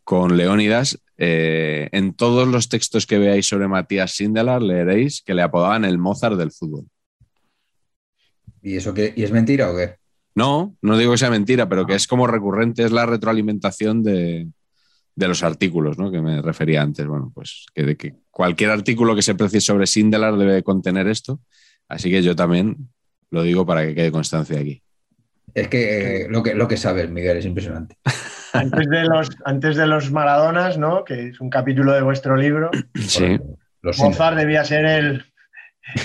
con Leónidas, eh, en todos los textos que veáis sobre Matías Sindelar leeréis que le apodaban el Mozart del fútbol. ¿Y eso qué? ¿Y es mentira o qué? No, no digo que sea mentira, pero que es como recurrente, es la retroalimentación de, de los artículos, ¿no? Que me refería antes. Bueno, pues que, de que cualquier artículo que se precie sobre Sindelar debe contener esto. Así que yo también lo digo para que quede constancia aquí. Es que, eh, lo que lo que sabes, Miguel, es impresionante. *laughs* Antes de los, antes de los Maradonas, ¿no? Que es un capítulo de vuestro libro. Sí. Mozart debía ser el,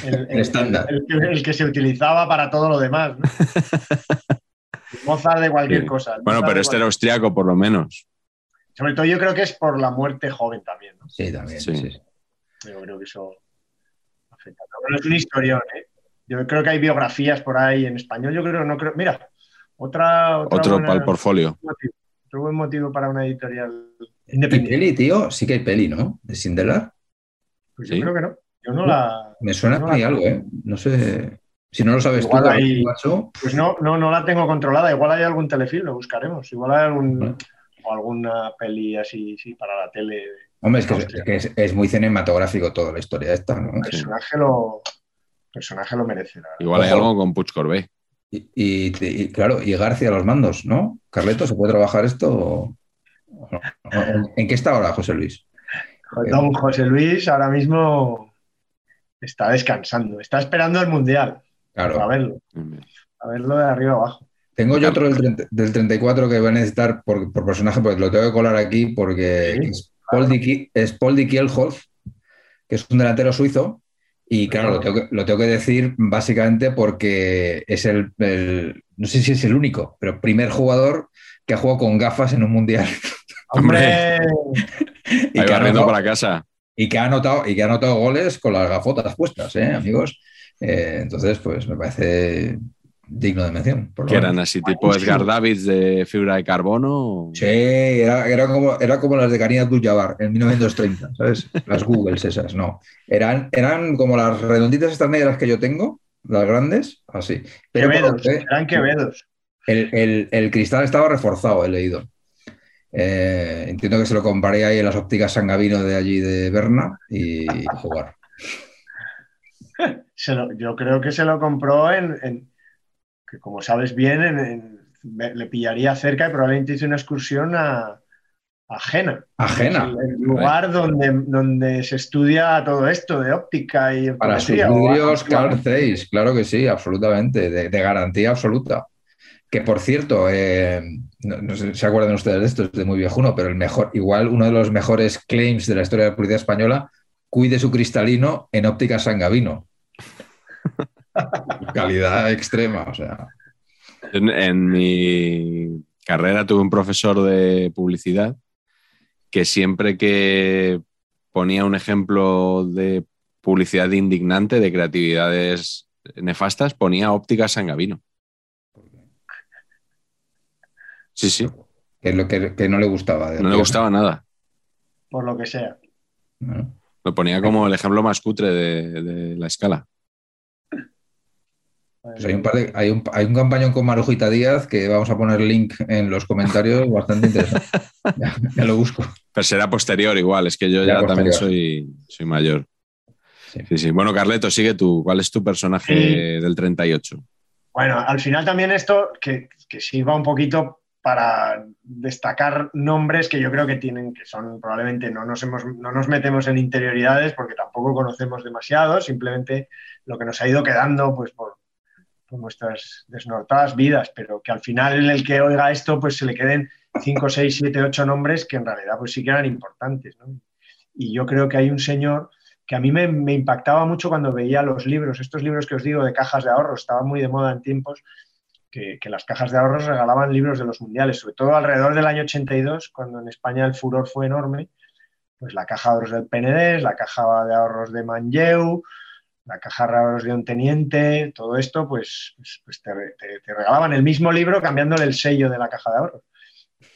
el, el, estándar. el, que se utilizaba para todo lo demás. ¿no? *laughs* Mozart de cualquier Sí. cosa. Bueno, pero este era austriaco, por lo menos. Sobre todo yo creo que es por la muerte joven también. ¿no? Sí, también. Sí. sí. Yo creo que eso afecta. Pero es un historión, ¿eh? Yo creo que hay biografías por ahí en español. Yo creo no creo. Mira, otra. otra Otro buena- para el portfolio. Otro buen motivo para una editorial Y independiente. peli, tío, sí que hay peli, ¿no? De Sindelar. Pues Sí. yo creo que no. Yo no la. Me suena no a mí algo, ¿eh? No sé. Si no lo sabes Igual tú, hay- macho, Pues no, no, no la tengo controlada. Igual hay algún telefilm, lo buscaremos. Igual hay algún. Bueno. O alguna peli así, sí, para la tele. Hombre, es que, es, que es, es muy cinematográfico toda la historia esta, ¿no? El personaje lo. el personaje lo merece. Igual hay algo con Puig Corbé. Y, y- y, claro, y García a los mandos, ¿no? Carleto, ¿se puede trabajar esto? o- o no? ¿En- ¿En qué está ahora José Luis? Don José Luis ahora mismo está descansando. Está esperando el mundial. A verlo. A verlo de arriba abajo. Tengo yo otro del, 30 del 34 que voy a necesitar por, por personaje, porque lo tengo que colar aquí porque Sí. es, Paul Di, es Paul Di Kielholz, que es un delantero suizo. Y claro, lo tengo, que, lo tengo que decir básicamente porque es el, el- no sé si es el único, pero primer jugador que ha jugado con gafas en un mundial. *laughs* Hombre, y, Ahí que anotado, para casa. y que ha anotado y que ha anotado goles con las gafotas puestas, ¿eh, amigos? Eh, entonces, pues me parece digno de mención. Que eran así tipo Edgar Davids de fibra de carbono. Sí, era, era como, era como las de Karim Abdul-Jabbar en 1930, ¿sabes? Las Googles esas, no. Eran, eran como las redonditas estas negras que yo tengo, las grandes, así. Pero Quevedos, que- eran Quevedos. el, el- el cristal estaba reforzado, he leído. Eh, entiendo que se lo compraré ahí en las ópticas San Gavino de allí de Berna y jugar. *laughs* Se lo- yo creo que se lo compró en, en- que como sabes bien, en- en- me- le pillaría cerca y probablemente hizo una excursión a, a Jena. Ajena. El, el lugar donde, donde se estudia todo esto de óptica y Para sus vidrios, Carl Zeiss, claro que sí, absolutamente, de, de garantía absoluta. Que por cierto, eh, no, no sé si se acuerdan ustedes de esto, es de muy viejuno, pero el mejor, igual uno de los mejores claims de la historia de la publicidad española, cuide su cristalino en óptica San Gavino. Calidad extrema, o sea. En, en mi carrera tuve un profesor de publicidad que siempre que ponía un ejemplo de publicidad indignante, de creatividades nefastas, ponía óptica San Gavino. Sí, sí, Que es lo que, que no le gustaba. de no le gustaba nada. por lo que sea. Bueno, Lo ponía como el ejemplo más cutre de, de la escala. Pues hay, un par de- hay, un, hay un campañón con Marujita Díaz que vamos a poner link en los comentarios, *laughs* bastante interesante. Ya, ya lo busco. Pero será posterior igual, es que yo Ya ya, también soy, soy mayor. Sí. Sí, sí. Bueno, Carleto, sigue tú. ¿Cuál es tu personaje Sí. del 38? Bueno, al final también esto que, que sirva un poquito para destacar nombres que yo creo que tienen, que son probablemente no nos, hemos, no nos metemos en interioridades porque tampoco conocemos demasiado, simplemente lo que nos ha ido quedando pues por, nuestras desnortadas vidas, pero que al final el que oiga esto pues se le queden 5, 6, 7, 8 nombres que en realidad pues sí que eran importantes. Y yo creo que hay un señor que a mí me, impactaba mucho cuando veía los libros, estos libros que os digo de cajas de ahorros, estaban muy de moda en tiempos que, que, las cajas de ahorros regalaban libros de los mundiales, sobre todo alrededor del año 82, cuando en España el furor fue enorme, pues la caja de ahorros del PND, la caja de ahorros de Manlleu, la caja de ahorros de un teniente, todo esto, pues, pues, pues te, regalaban el mismo libro cambiándole el sello de la caja de ahorros.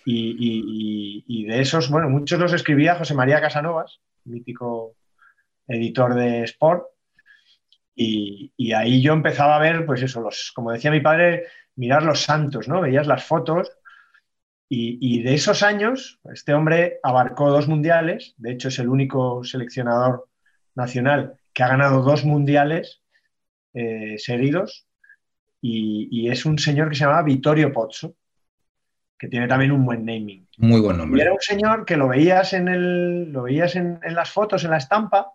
Y, y, de esos, bueno, muchos los escribía José María Casanovas, mítico editor de Sport, y, y, ahí yo empezaba a ver, pues eso, los, como decía mi padre, mirar los santos, ¿no? Veías las fotos y, de esos años, este hombre abarcó dos mundiales, de hecho es el único seleccionador nacional que ha ganado dos mundiales eh, seguidos y, y, es un señor que se llama Vittorio Pozzo, que tiene también un buen naming. Muy buen nombre. Y era un señor que lo veías en, el, lo veías en, en las fotos, en la estampa,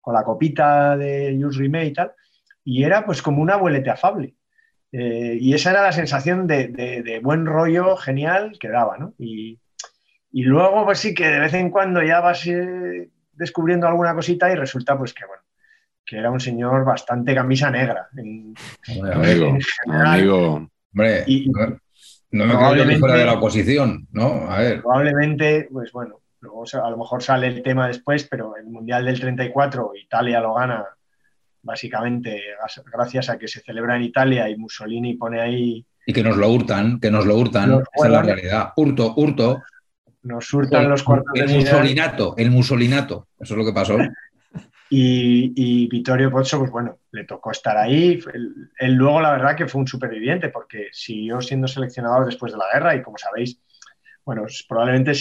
con la copita de Jules Rimet y tal, y era pues como un abuelete afable. Eh, y esa era la sensación de, de, de, buen rollo genial que daba, ¿no? Y, y, luego, pues sí, que de vez en cuando ya vas eh, descubriendo alguna cosita y resulta, pues que bueno, que era un señor bastante camisa negra. En, Hombre, amigo, en general, amigo. Hombre, y, no me creo que fuera de la oposición, ¿no? A ver. Probablemente, pues bueno, luego a lo mejor sale el tema después, pero el Mundial del 34, Italia lo gana básicamente gracias a que se celebra en Italia y Mussolini pone ahí... Y que nos lo hurtan, que nos lo hurtan, nos esa es la realidad. Hurto, hurto. Nos hurtan los cuartos el de musolinato, el musolinato, eso es lo que pasó. *laughs* Y, Vittorio Pozzo, pues bueno, le tocó estar ahí. Él, luego, la verdad, que fue un superviviente porque siguió siendo seleccionador después de la guerra y, como sabéis, bueno, probablemente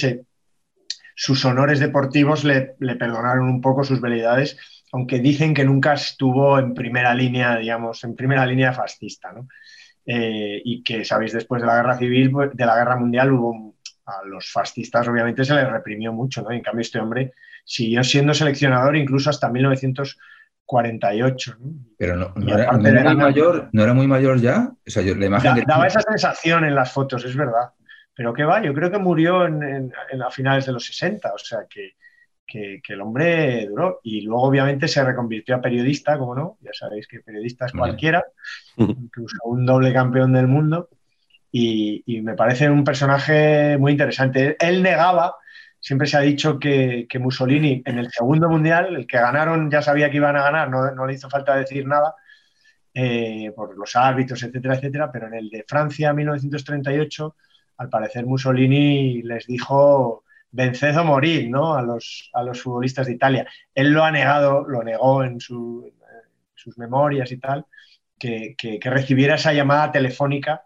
sus honores deportivos le, perdonaron un poco sus velidades, aunque dicen que nunca estuvo en primera línea, digamos, en primera línea fascista. Eh, y que, sabéis, después de la guerra civil, pues, de la guerra mundial, hubo a los fascistas, obviamente, se les reprimió mucho, ¿no? Y en cambio, este hombre siguió siendo seleccionador incluso hasta 1948. ¿no? Pero no, no, era, no, era, muy mayor, no era muy mayor ya. O sea, yo, la imagen da, que... Daba esa sensación en las fotos, es verdad. pero ¿qué va? Yo creo que murió en, en, en a finales de los 60, o sea que, que, que, el hombre duró. Y luego, obviamente, se reconvirtió a periodista, como no, ya sabéis que periodista es cualquiera, *laughs* incluso un doble campeón del mundo. Y, y, me parece un personaje muy interesante. Él negaba, siempre se ha dicho que, Mussolini en el segundo mundial, el que ganaron ya sabía que iban a ganar, no, le hizo falta decir nada eh, por los árbitros, etcétera, etcétera, pero en el de Francia 1938, al parecer Mussolini les dijo venced o morir ¿no? a, los, a los futbolistas de Italia. Él lo ha negado, lo negó en, su, sus memorias y tal, que, que recibiera esa llamada telefónica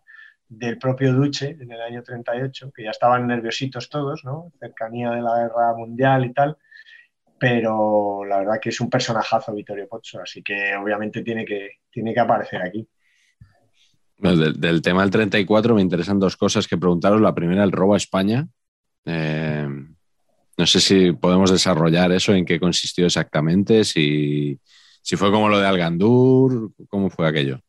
del propio Duce en el año 38, que ya estaban nerviositos todos, ¿no? Cercanía de la guerra mundial y tal, pero la verdad que es un personajazo Vittorio Pozzo, así que obviamente tiene que, tiene que aparecer aquí. Del, del, tema del 34 me interesan dos cosas que preguntaros. La primera, el robo a España. Eh, no sé si podemos desarrollar eso, en qué consistió exactamente, si, si fue como lo de Algandur, cómo fue aquello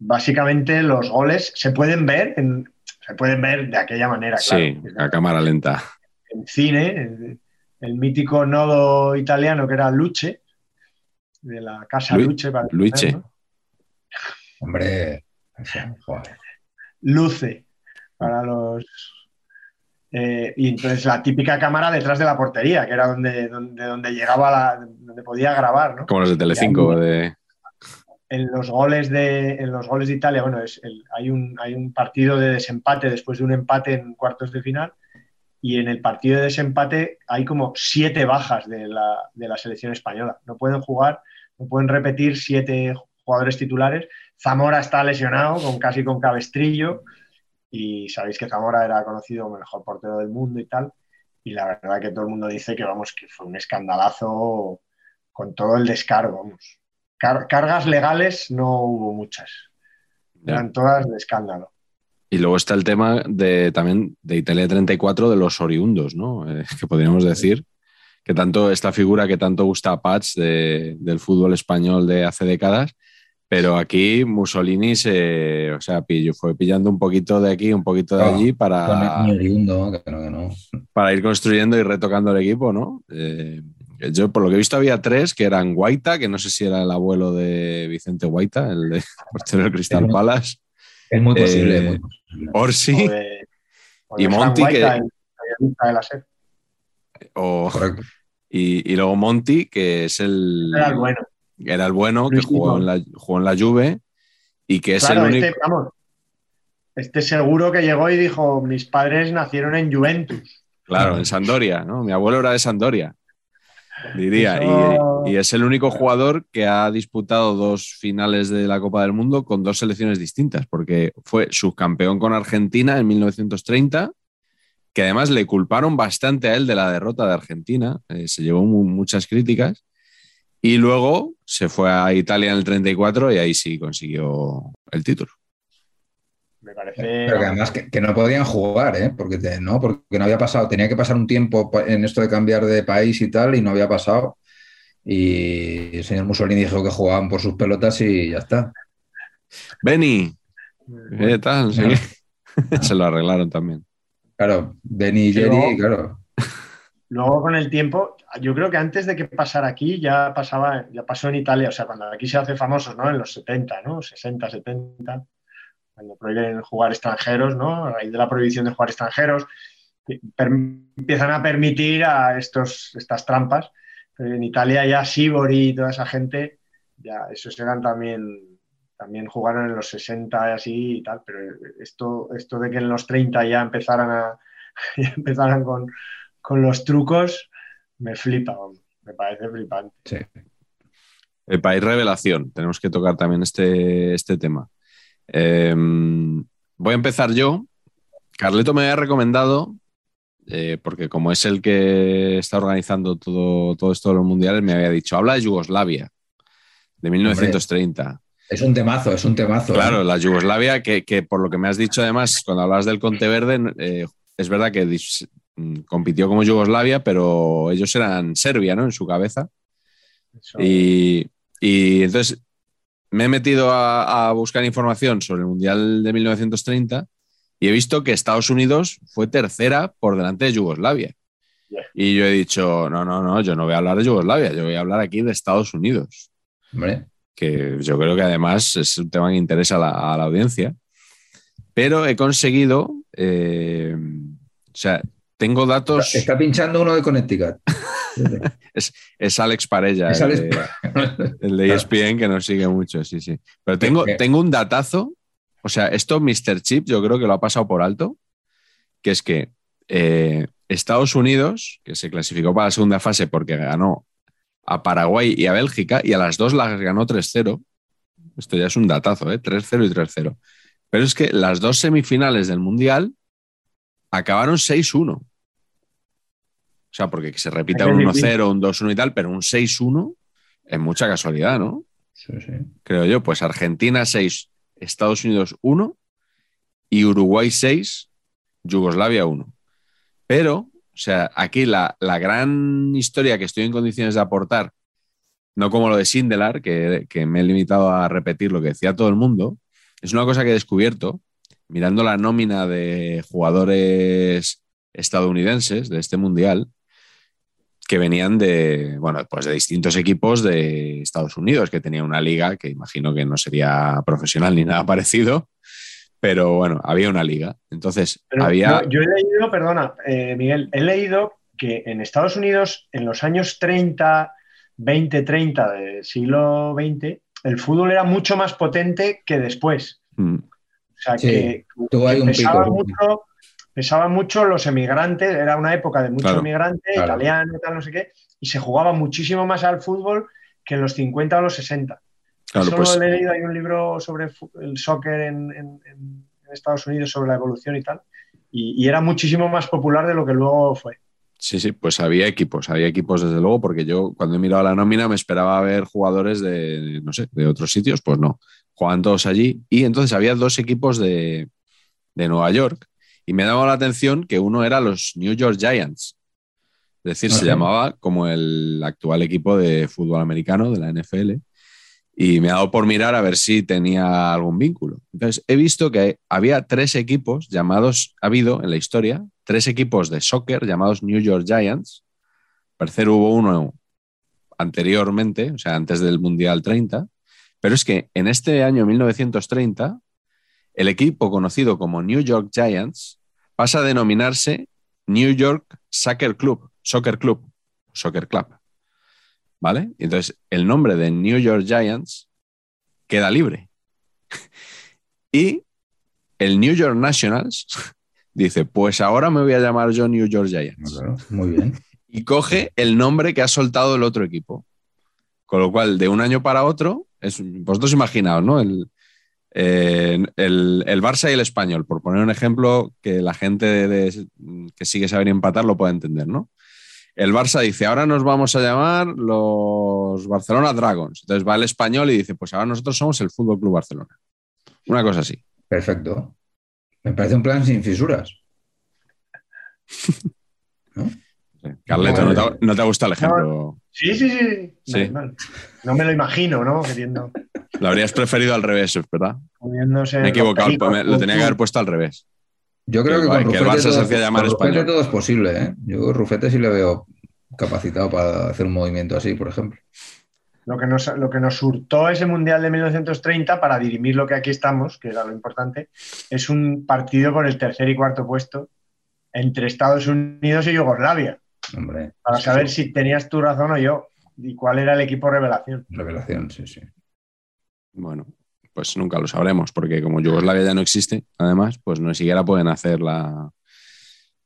básicamente los goles se pueden ver, en, se pueden ver de aquella manera. Sí, claro. a cámara lenta. En cine, el, el, mítico nodo italiano que era Luce, de la casa Lu Luce. Para Luce. ¿no? Hombre, joder. Luce, para los... Eh, y entonces la típica cámara detrás de la portería, que era donde, donde, donde llegaba, la, donde podía grabar, ¿no? Como los de Telecinco, de en los goles de, en los goles de Italia, bueno, es el, hay, un, hay un partido de desempate después de un empate en cuartos de final y en el partido de desempate hay como siete bajas de la, de la selección española. No pueden jugar, no pueden repetir siete jugadores titulares. Zamora está lesionado, con, casi con cabestrillo, y sabéis que Zamora era conocido como el mejor portero del mundo y tal. Y la verdad que todo el mundo dice que, vamos, que fue un escandalazo con todo el descargo, vamos. Car cargas legales no hubo muchas. Eran todas de escándalo. Y luego está el tema de también de Italia 34 de los oriundos, ¿no? Eh, *laughs* que podríamos decir que tanto esta figura que tanto gusta a Pats de, del fútbol español de hace décadas, pero aquí Mussolini se, o sea, pilló, fue pillando un poquito de aquí, un poquito de allí para, oriundo, que no, que no. para ir construyendo y retocando el equipo, ¿no? Eh, yo, por lo que he visto, había tres que eran Guaita, que no sé si era el abuelo de Vicente Guaita, el de *laughs* portero del Crystal Palace. Es muy posible. Eh, muy posible. Orsi O de, o de y Guaita, que, la SER. o- y, y luego Monti, que es el, Era el bueno. era el bueno, que jugó en, la, jugó en la Juve y que es Claro, el único. este, vamos, este seguro que llegó y dijo, mis padres nacieron en Juventus. Claro, en Sandoria, ¿no? Mi abuelo era de Sandoria, diría. Eso- Y, y es el único jugador que ha disputado dos finales de la Copa del Mundo con dos selecciones distintas, porque fue subcampeón con Argentina en 1930, que además le culparon bastante a él de la derrota de Argentina, eh, se llevó mu- muchas críticas, y luego se fue a Italia en el 34 y ahí sí consiguió el título. Parece. Pero que además que, que no podían jugar, ¿eh? Porque, te- no, porque no había pasado, tenía que pasar un tiempo en esto de cambiar de país y tal, y no había pasado. Y el señor Mussolini dijo que jugaban por sus pelotas y ya está. Benny, ¿qué tal? Sí. *laughs* se lo arreglaron también. Claro, Benny y Jerry, luego- claro. Luego con el tiempo, yo creo que antes de que pasara aquí ya pasaba, ya pasó en Italia, o sea, cuando aquí se hace famosos, ¿no? En los 70, ¿no? 60, 70, cuando prohíben jugar extranjeros, ¿no? A raíz de la prohibición de jugar extranjeros, empiezan a permitir a estos, estas trampas. Pero en Italia ya Sibori y toda esa gente, ya esos eran también, también jugaron en los 60 y así y tal, pero esto, esto de que en los 30 ya empezaran *laughs* empezaran con, con los trucos, me flipa, me parece flipante. Sí. El país revelación. Tenemos que tocar también este, este tema. Eh, voy a empezar yo. Carleto me había recomendado, eh, porque como es el que está organizando todo, todo esto de los mundiales, me había dicho, habla de Yugoslavia, de 1930. Es un temazo, es un temazo. ¿eh? Claro, la Yugoslavia, que, que por lo que me has dicho además, cuando hablabas del Conte Verde, eh, es verdad que dis- mm, compitió como Yugoslavia, pero ellos eran Serbia, ¿no? En su cabeza. Eso- Y, y entonces me he metido a, a buscar información sobre el Mundial de 1930 y he visto que Estados Unidos fue tercera por delante de Yugoslavia. Yeah. Y yo he dicho, no, no, no, yo no voy a hablar de Yugoslavia, yo voy a hablar aquí de Estados Unidos, Hombre, que yo creo que además es un tema que interesa a la, a la audiencia. Pero he conseguido, eh, o sea, tengo datos, está pinchando uno de Connecticut. *laughs* es, es Alex Parella, Es el Alex de- el de ESPN que nos sigue mucho, sí, sí. Pero tengo, tengo un datazo, o sea, esto Mr. Chip yo creo que lo ha pasado por alto, que es que eh, Estados Unidos, que se clasificó para la segunda fase porque ganó a Paraguay y a Bélgica, y a las dos las ganó 3-0. Esto ya es un datazo, ¿eh? 3-0 y 3-0. Pero es que las dos semifinales del Mundial acabaron 6-1. O sea, porque que se repita un que 1-0, un 2-1 y tal, pero un 6-1 es mucha casualidad, ¿no? Sí, sí. Creo yo. Pues Argentina 6, Estados Unidos 1 y Uruguay 6, Yugoslavia 1. Pero, o sea, aquí la, la gran historia que estoy en condiciones de aportar, no como lo de Sindelar, que, que me he limitado a repetir lo que decía todo el mundo, es una cosa que he descubierto mirando la nómina de jugadores estadounidenses de este mundial que venían de, bueno, pues de distintos equipos de Estados Unidos, que tenía una liga que imagino que no sería profesional ni nada *laughs* parecido, pero bueno, había una liga. Entonces, Pero había... no, yo he leído, perdona, eh, Miguel, he leído que en Estados Unidos, en los años 30, 20, 30 del siglo XX, el fútbol era mucho más potente que después. Mm, O sea, Sí, que, que un pesaba, pico. mucho, pesaba mucho los emigrantes, era una época de mucho Claro, emigrante, claro. italiano, tal, no sé qué, y se jugaba muchísimo más al fútbol que en los 50 o los 60. claro, Eso pues he leído, hay un libro sobre el soccer en, en- en Estados Unidos, sobre la evolución y tal, y, y era muchísimo más popular de lo que luego fue. sí, sí, pues había equipos, había equipos desde luego, porque yo cuando he mirado la nómina me esperaba ver jugadores de, no sé, de otros sitios, pues no, jugaban todos allí. Y entonces había dos equipos de, de Nueva York y me daba la atención que uno era los New York Giants. Es decir, se llamaba como el actual equipo de fútbol americano de la NFL. Y me ha dado por mirar a ver si tenía algún vínculo. Entonces, he visto que había tres equipos llamados, ha habido en la historia, tres equipos de soccer llamados New York Giants. Al parecer hubo uno anteriormente, o sea, antes del Mundial 30. Pero es que en este año 1930, el equipo conocido como New York Giants pasa a denominarse New York Soccer Club, Soccer Club, Soccer Club. ¿Vale? Entonces, el nombre de New York Giants queda libre. *laughs* y el New York Nationals *laughs* dice, pues ahora me voy a llamar yo New York Giants. Claro, muy bien. *laughs* Y coge el nombre que ha soltado el otro equipo. Con lo cual, de un año para otro, es, vosotros imaginaos, ¿no? El, eh, el, el Barça y el Español, por poner un ejemplo que la gente de- de- que sigue saber empatar lo puede entender, ¿no? El Barça dice, ahora nos vamos a llamar los Barcelona Dragons. Entonces va el español y dice, pues ahora nosotros somos el Fútbol Club Barcelona. Una cosa así. Perfecto. Me parece un plan sin fisuras. *laughs* Carleto, No, ¿no te, no te gusta el ejemplo? Sí, sí, sí. Sí. Normal. No me lo imagino, ¿no? Queriendo, Lo habrías preferido al revés, ¿verdad? Me he equivocado, pues me- lo tenía que haber puesto al revés. Yo creo Que- que, con que el Barça se todo, hacía llamar español. todo es posible. ¿eh? Yo Rufete sí le veo capacitado para hacer un movimiento así, por ejemplo. Lo que, nos, lo que nos hurtó ese Mundial de 1930 para dirimir lo que aquí estamos, que era lo importante, es un partido por el tercer y cuarto puesto entre Estados Unidos y Yugoslavia, Hombre, para sí, saber sí. si tenías tu razón o yo y cuál era el equipo revelación. Revelación, sí, sí. Bueno, pues nunca lo sabremos, porque como Yugoslavia ya no existe, además, pues no siquiera pueden hacer la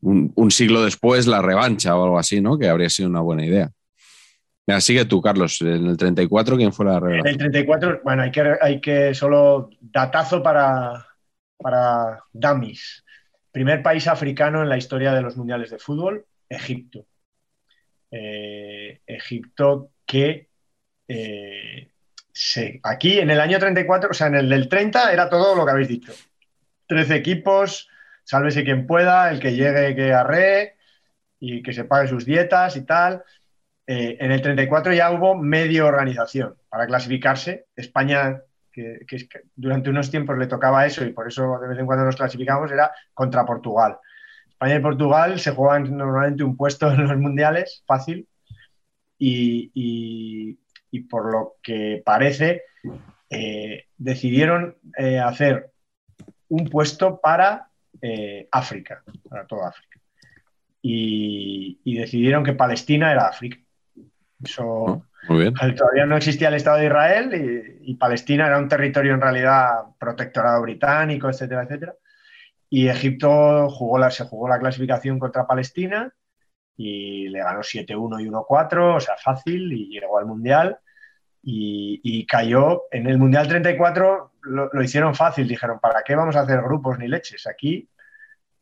un, un siglo después la revancha o algo así, ¿no? Que habría sido una buena idea. Mira, sigue tú, Carlos. En el 34, ¿quién fue la En el revelación? 34, bueno, hay que, hay que solo datazo para, para dummies. Primer país africano en la historia de los mundiales de fútbol, Egipto. Eh, Egipto que eh, se- aquí en el año 34, o sea, en el del 30 era todo lo que habéis dicho. 13 equipos, sálvese quien pueda, el que llegue que arree y que se pague sus dietas y tal. Eh, en el 34 ya hubo medio organización para clasificarse. España que, durante unos tiempos le tocaba eso y por eso de vez en cuando nos clasificamos, era contra Portugal. España y Portugal se juegan normalmente un puesto *laughs* en los mundiales, fácil, y, por lo que parece, eh, decidieron eh, hacer un puesto para eh, África, para toda África. Y, decidieron que Palestina era África. Eso ah, todavía no existía el Estado de Israel y, Palestina era un territorio en realidad protectorado británico, etcétera, etcétera. Y Egipto jugó la, se jugó la clasificación contra Palestina y le ganó 7-1 y 1-4, o sea, fácil, y llegó al Mundial. Y, cayó en el Mundial 34, lo, hicieron fácil, dijeron, ¿para qué vamos a hacer grupos ni leches? Aquí,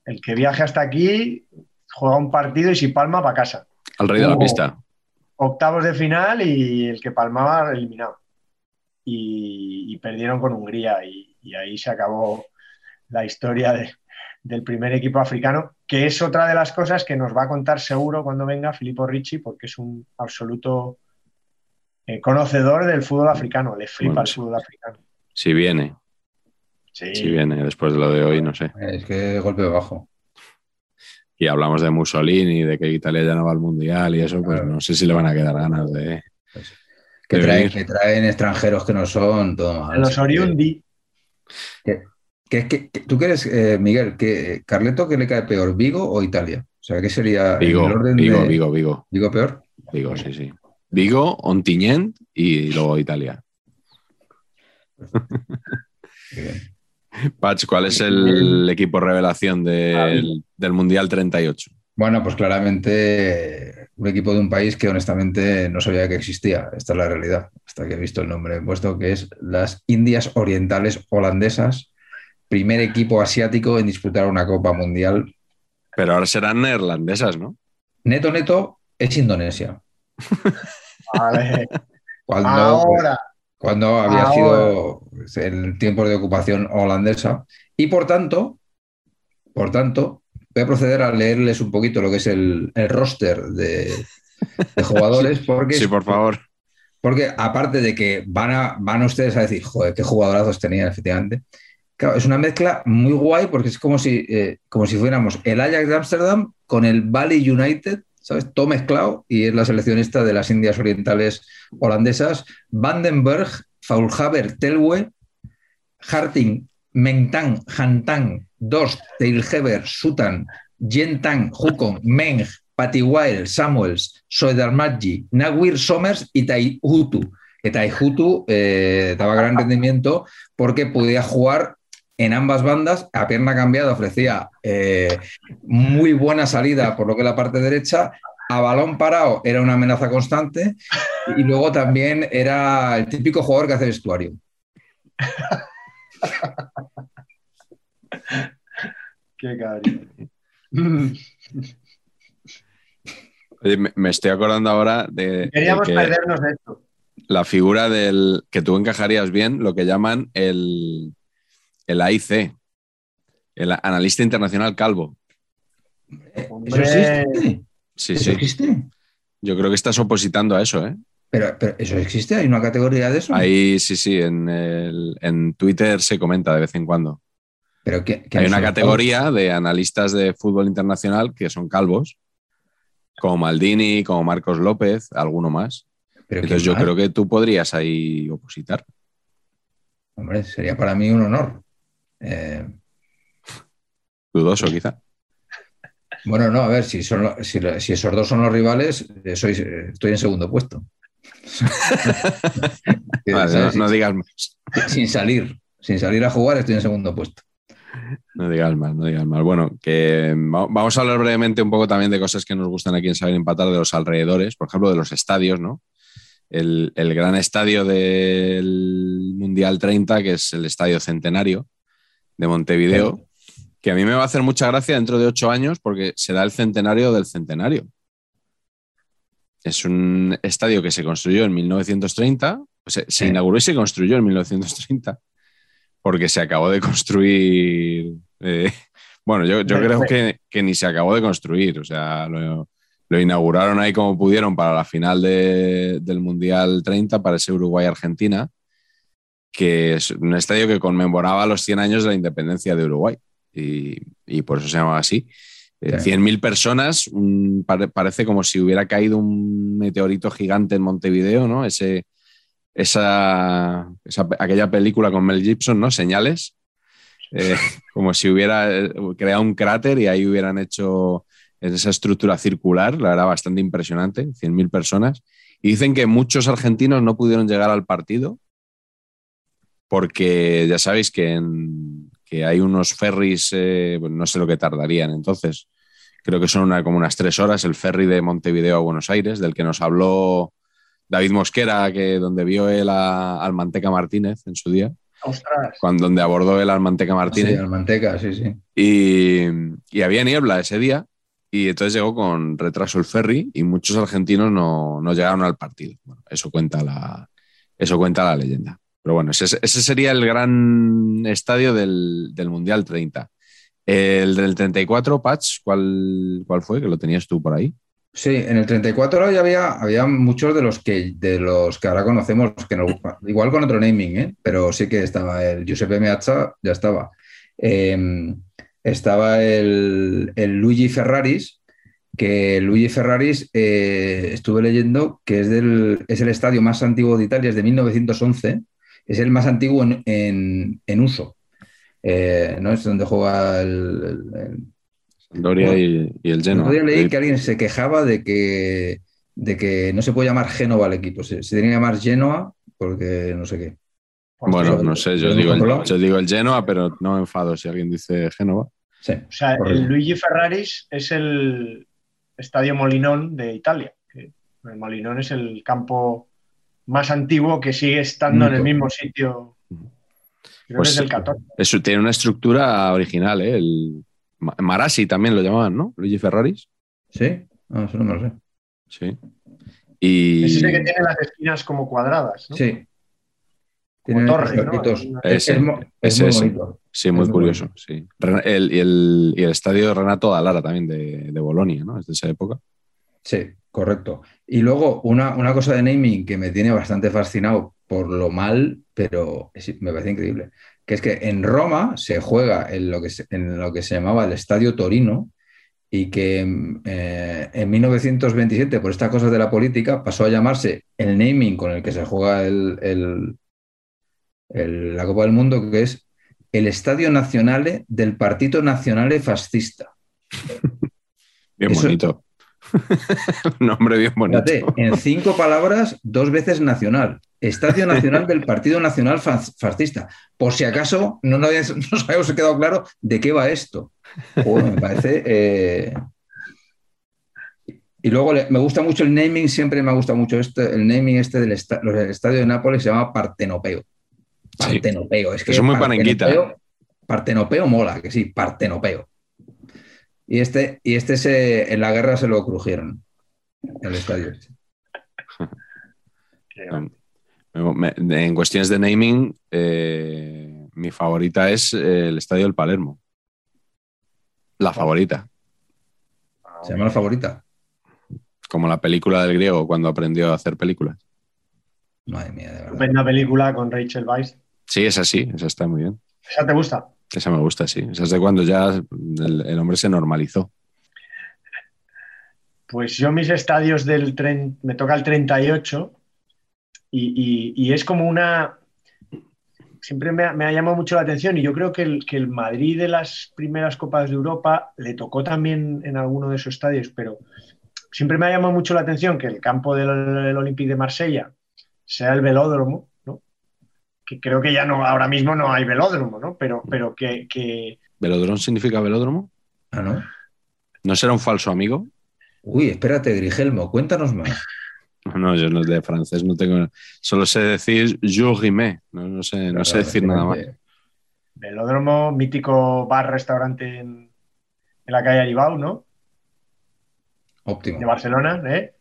el que viaje hasta aquí juega un partido y si palma, para casa. Al rey de la pista. Octavos de final y el que palmaba, eliminado. Y, perdieron con Hungría y, y ahí se acabó la historia de, del primer equipo africano, que es otra de las cosas que nos va a contar seguro cuando venga Filippo Ricci, porque es un absoluto eh, conocedor del fútbol africano, le flipa el fútbol africano. Si viene. Si viene, después de lo de hoy, no sé. Es que golpe bajo. Y hablamos de Mussolini, de que Italia ya no va al Mundial y eso, pues no sé si le van a quedar ganas de... Pues que, traen, extranjeros que no son, todo Los Oriundi. ¿Qué, tú quieres, eh, Miguel, que Carleto, ¿qué le cae peor, Vigo o Italia? O sea, ¿qué sería Vigo, el orden Vigo, Vigo, Vigo. ¿Vigo peor? Vigo, sí, sí. Vigo, Ontinyent y luego Italia. *laughs* Patch, ¿cuál es el equipo revelación del, del Mundial 38? Bueno, pues claramente un equipo de un país que honestamente no sabía que existía. Esta es la realidad, hasta que he visto el nombre puesto, que es las Indias Orientales Holandesas, primer equipo asiático en disputar una Copa Mundial. Pero ahora serán neerlandesas, ¿no? Neto, neto, es Indonesia. *laughs* Vale. Cuando, ahora. Cuando había sido el tiempo de ocupación holandesa. Y por tanto, por tanto, voy a proceder a leerles un poquito lo que es el, roster de, jugadores. *laughs* Porque sí, por favor. Porque aparte de que van, a, van ustedes a decir, joder, qué jugadorazos tenían, efectivamente, es una mezcla muy guay porque es como si, eh, como si fuéramos el Ajax de Ámsterdam con el Bali United, ¿sabes? Todo mezclado y es la seleccionista de las Indias Orientales holandesas. Vandenberg, Faulhaber, Telwe, Harting, Mentang, Hantang, Dost, Teilheber, Sutan, Jentang, Hukong, Meng, Patiwail, Samuels, Soedarmaji, Nawir Somers y Taihutu. Que Taihutu eh, daba gran rendimiento porque podía jugar en ambas bandas, a pierna cambiada ofrecía eh, muy buena salida por lo que es la parte derecha, a balón parado era una amenaza constante y luego también era el típico jugador que hace vestuario. *laughs* Qué cariño. me, estoy acordando ahora de. Queríamos perdernos de esto. La figura del que tú encajarías bien, lo que llaman el, el AIC, el analista internacional calvo. ¿Eso existe? Sí, sí. existe? Yo creo que estás opositando a eso, ¿eh? Pero, ¿eso existe? ¿Hay una categoría de eso? Ahí sí, sí, en, Twitter se comenta de vez en cuando. ¿Pero qué, Hay una categoría de analistas de fútbol internacional que son calvos, como Maldini, como Marcos López, alguno más. Entonces yo creo que tú podrías ahí opositar. Hombre, sería para mí un honor. Eh, Dudoso, quizá. *laughs* Bueno, no, a ver, si, son, si, esos dos son los rivales, eh, soy, eh, estoy en segundo puesto. *laughs* no, digas más. Sin salir, sin salir a jugar, estoy en segundo puesto. No digas más, no digas más. Bueno, que vamos a hablar brevemente un poco también de cosas que nos gustan aquí en Saber Empatar, de los alrededores, por ejemplo, de los estadios, ¿no? El, el gran estadio del Mundial 30, que es el Estadio Centenario, de Montevideo, que a mí me va a hacer mucha gracia dentro de ocho años porque será el centenario del centenario. Es un estadio que se construyó en 1930, se, inauguró y se construyó en 1930, porque se acabó de construir. Eh, *laughs* bueno, yo, creo que, ni se acabó de construir, o sea, lo, inauguraron ahí como pudieron para la final del Mundial 30, para ese Uruguay-Argentina que es un estadio que conmemoraba los 100 años de la independencia de Uruguay y, y por eso se llamaba así. Eh, Sí. 100.000 personas, un- pare- parece como si hubiera caído un meteorito gigante en Montevideo, ¿no? Ese, esa, esa- aquella película con Mel Gibson, ¿no? Señales, Eh, *laughs* como si hubiera eh, creado un cráter y ahí hubieran hecho esa estructura circular, la verdad, bastante impresionante, 100.000 personas. Y dicen que muchos argentinos no pudieron llegar al partido porque ya sabéis que, en- que hay unos ferries, eh, no sé lo que tardarían entonces, creo que son una- como unas tres horas el ferry de Montevideo a Buenos Aires, del que nos habló David Mosquera, que donde vio él a- al Manteca Martínez en su día, Ostras. cuando, donde abordó él al Manteca Martínez. Sí, al manteca, sí, sí. Y, y había niebla ese día y entonces llegó con retraso el ferry y muchos argentinos no, no llegaron al partido. Bueno, eso, cuenta la, eso cuenta la leyenda. Pero bueno, ese, sería el gran estadio del, del Mundial 30. El del 34, Patch, ¿cuál, ¿cuál fue? Que lo tenías tú por ahí. Sí, en el 34 ya había, había muchos de los que de los que ahora conocemos, que nos, igual con otro naming, ¿eh? pero sí que estaba el Giuseppe Meazza, ya estaba. Eh, estaba el, el Luigi Ferraris, que Luigi Ferraris eh, estuve leyendo que es, del, es el estadio más antiguo de Italia, es de 1911, es el más antiguo en, en- en uso. Eh, ¿no? Es donde juega el- el- el, Doria y, y el Genoa. día leí que alguien se quejaba de que, de que no se puede llamar Génova al equipo, se, se tiene que llamar Genoa porque no sé qué. Bueno, no sé, yo ¿lo digo, el, yo digo el Genoa, pero no me enfado si alguien dice Génova. Sí, O sea, el Luigi Ferraris es el estadio Molinón de Italia. que El Molinón es el campo más antiguo que sigue estando en el mismo sitio. Creo Pues que es del 14. Eso tiene una estructura original, ¿eh? El Ma- Marassi también lo llamaban, ¿no? Luigi Ferraris. ¿Sí? Ah, eso no me lo sé. Sí. Y Es ese que tiene las esquinas como cuadradas. ¿no? Sí. Como Tiene torre, unos ¿no? Es, Ese, es muy bonito. sí, muy es muy curioso. Sí. El- y, el, y el estadio de Renato Dallara también de, de Bolonia, ¿no? Es de esa época. Sí, correcto. Y luego una, una cosa de naming que me tiene bastante fascinado por lo mal, pero es- me parece increíble, que es que en Roma se juega en lo que se, en lo que se llamaba el Estadio Torino y que eh, en 1927, por estas cosas de la política, pasó a llamarse el naming con el que se juega el- el- el- la Copa del Mundo, que es el Estadio Nazionale del Partito Nazionale Fascista. *laughs* Bien Eso- bonito. *laughs* Nombre bien bonito. Fíjate, en cinco palabras, dos veces nacional. Estadio Nacional del Partido Nacional Fas- Fascista. Por si acaso no nos, habíamos- *laughs* nos habíamos quedado claro de qué va esto. Joder, me parece. eh, Y luego le- me gusta mucho el naming, siempre me ha gustado mucho este, el naming este del esta- los- el estadio de Nápoles se llama Partenopeo. Sí. Partenopeo. Es que es muy panenquita. Partenopeo- Partenopeo mola, que sí, Partenopeo. Y este, y este se, en la guerra se lo crujieron. El estadio. este. Me- En cuestiones de naming, eh, mi favorita es el estadio del Palermo. La favorita. Se llama la favorita. Como la película del griego cuando aprendió a hacer películas. Madre mía, de verdad. Estupenda película con Rachel Weisz. Sí, esa sí, esa está muy bien. ¿Esa te gusta? Esa me gusta, sí. Esa es de cuando ya el, hombre se normalizó. Pues yo mis estadios del tren, me toca el 38 y, y- y es como una... Siempre me ha, llamado mucho la atención y yo creo que el, que el Madrid de las primeras Copas de Europa le tocó también en alguno de esos estadios, pero siempre me ha llamado mucho la atención que el campo del, del Olympique de Marsella sea el velódromo. Que creo que ya no, ahora mismo no hay velódromo, ¿no? Pero, pero que, que ¿Velodrón significa velódromo? Ah, ¿no? ¿No será un falso amigo? Uy, espérate, Grigelmo, cuéntanos más. *laughs* No, yo no de francés no tengo. Solo sé decir jour rimé. No, no sé, no sé decir nada más. velódromo, mítico bar-restaurante en, en la calle Aribau, ¿no? De Óptimo. Barcelona, ¿eh?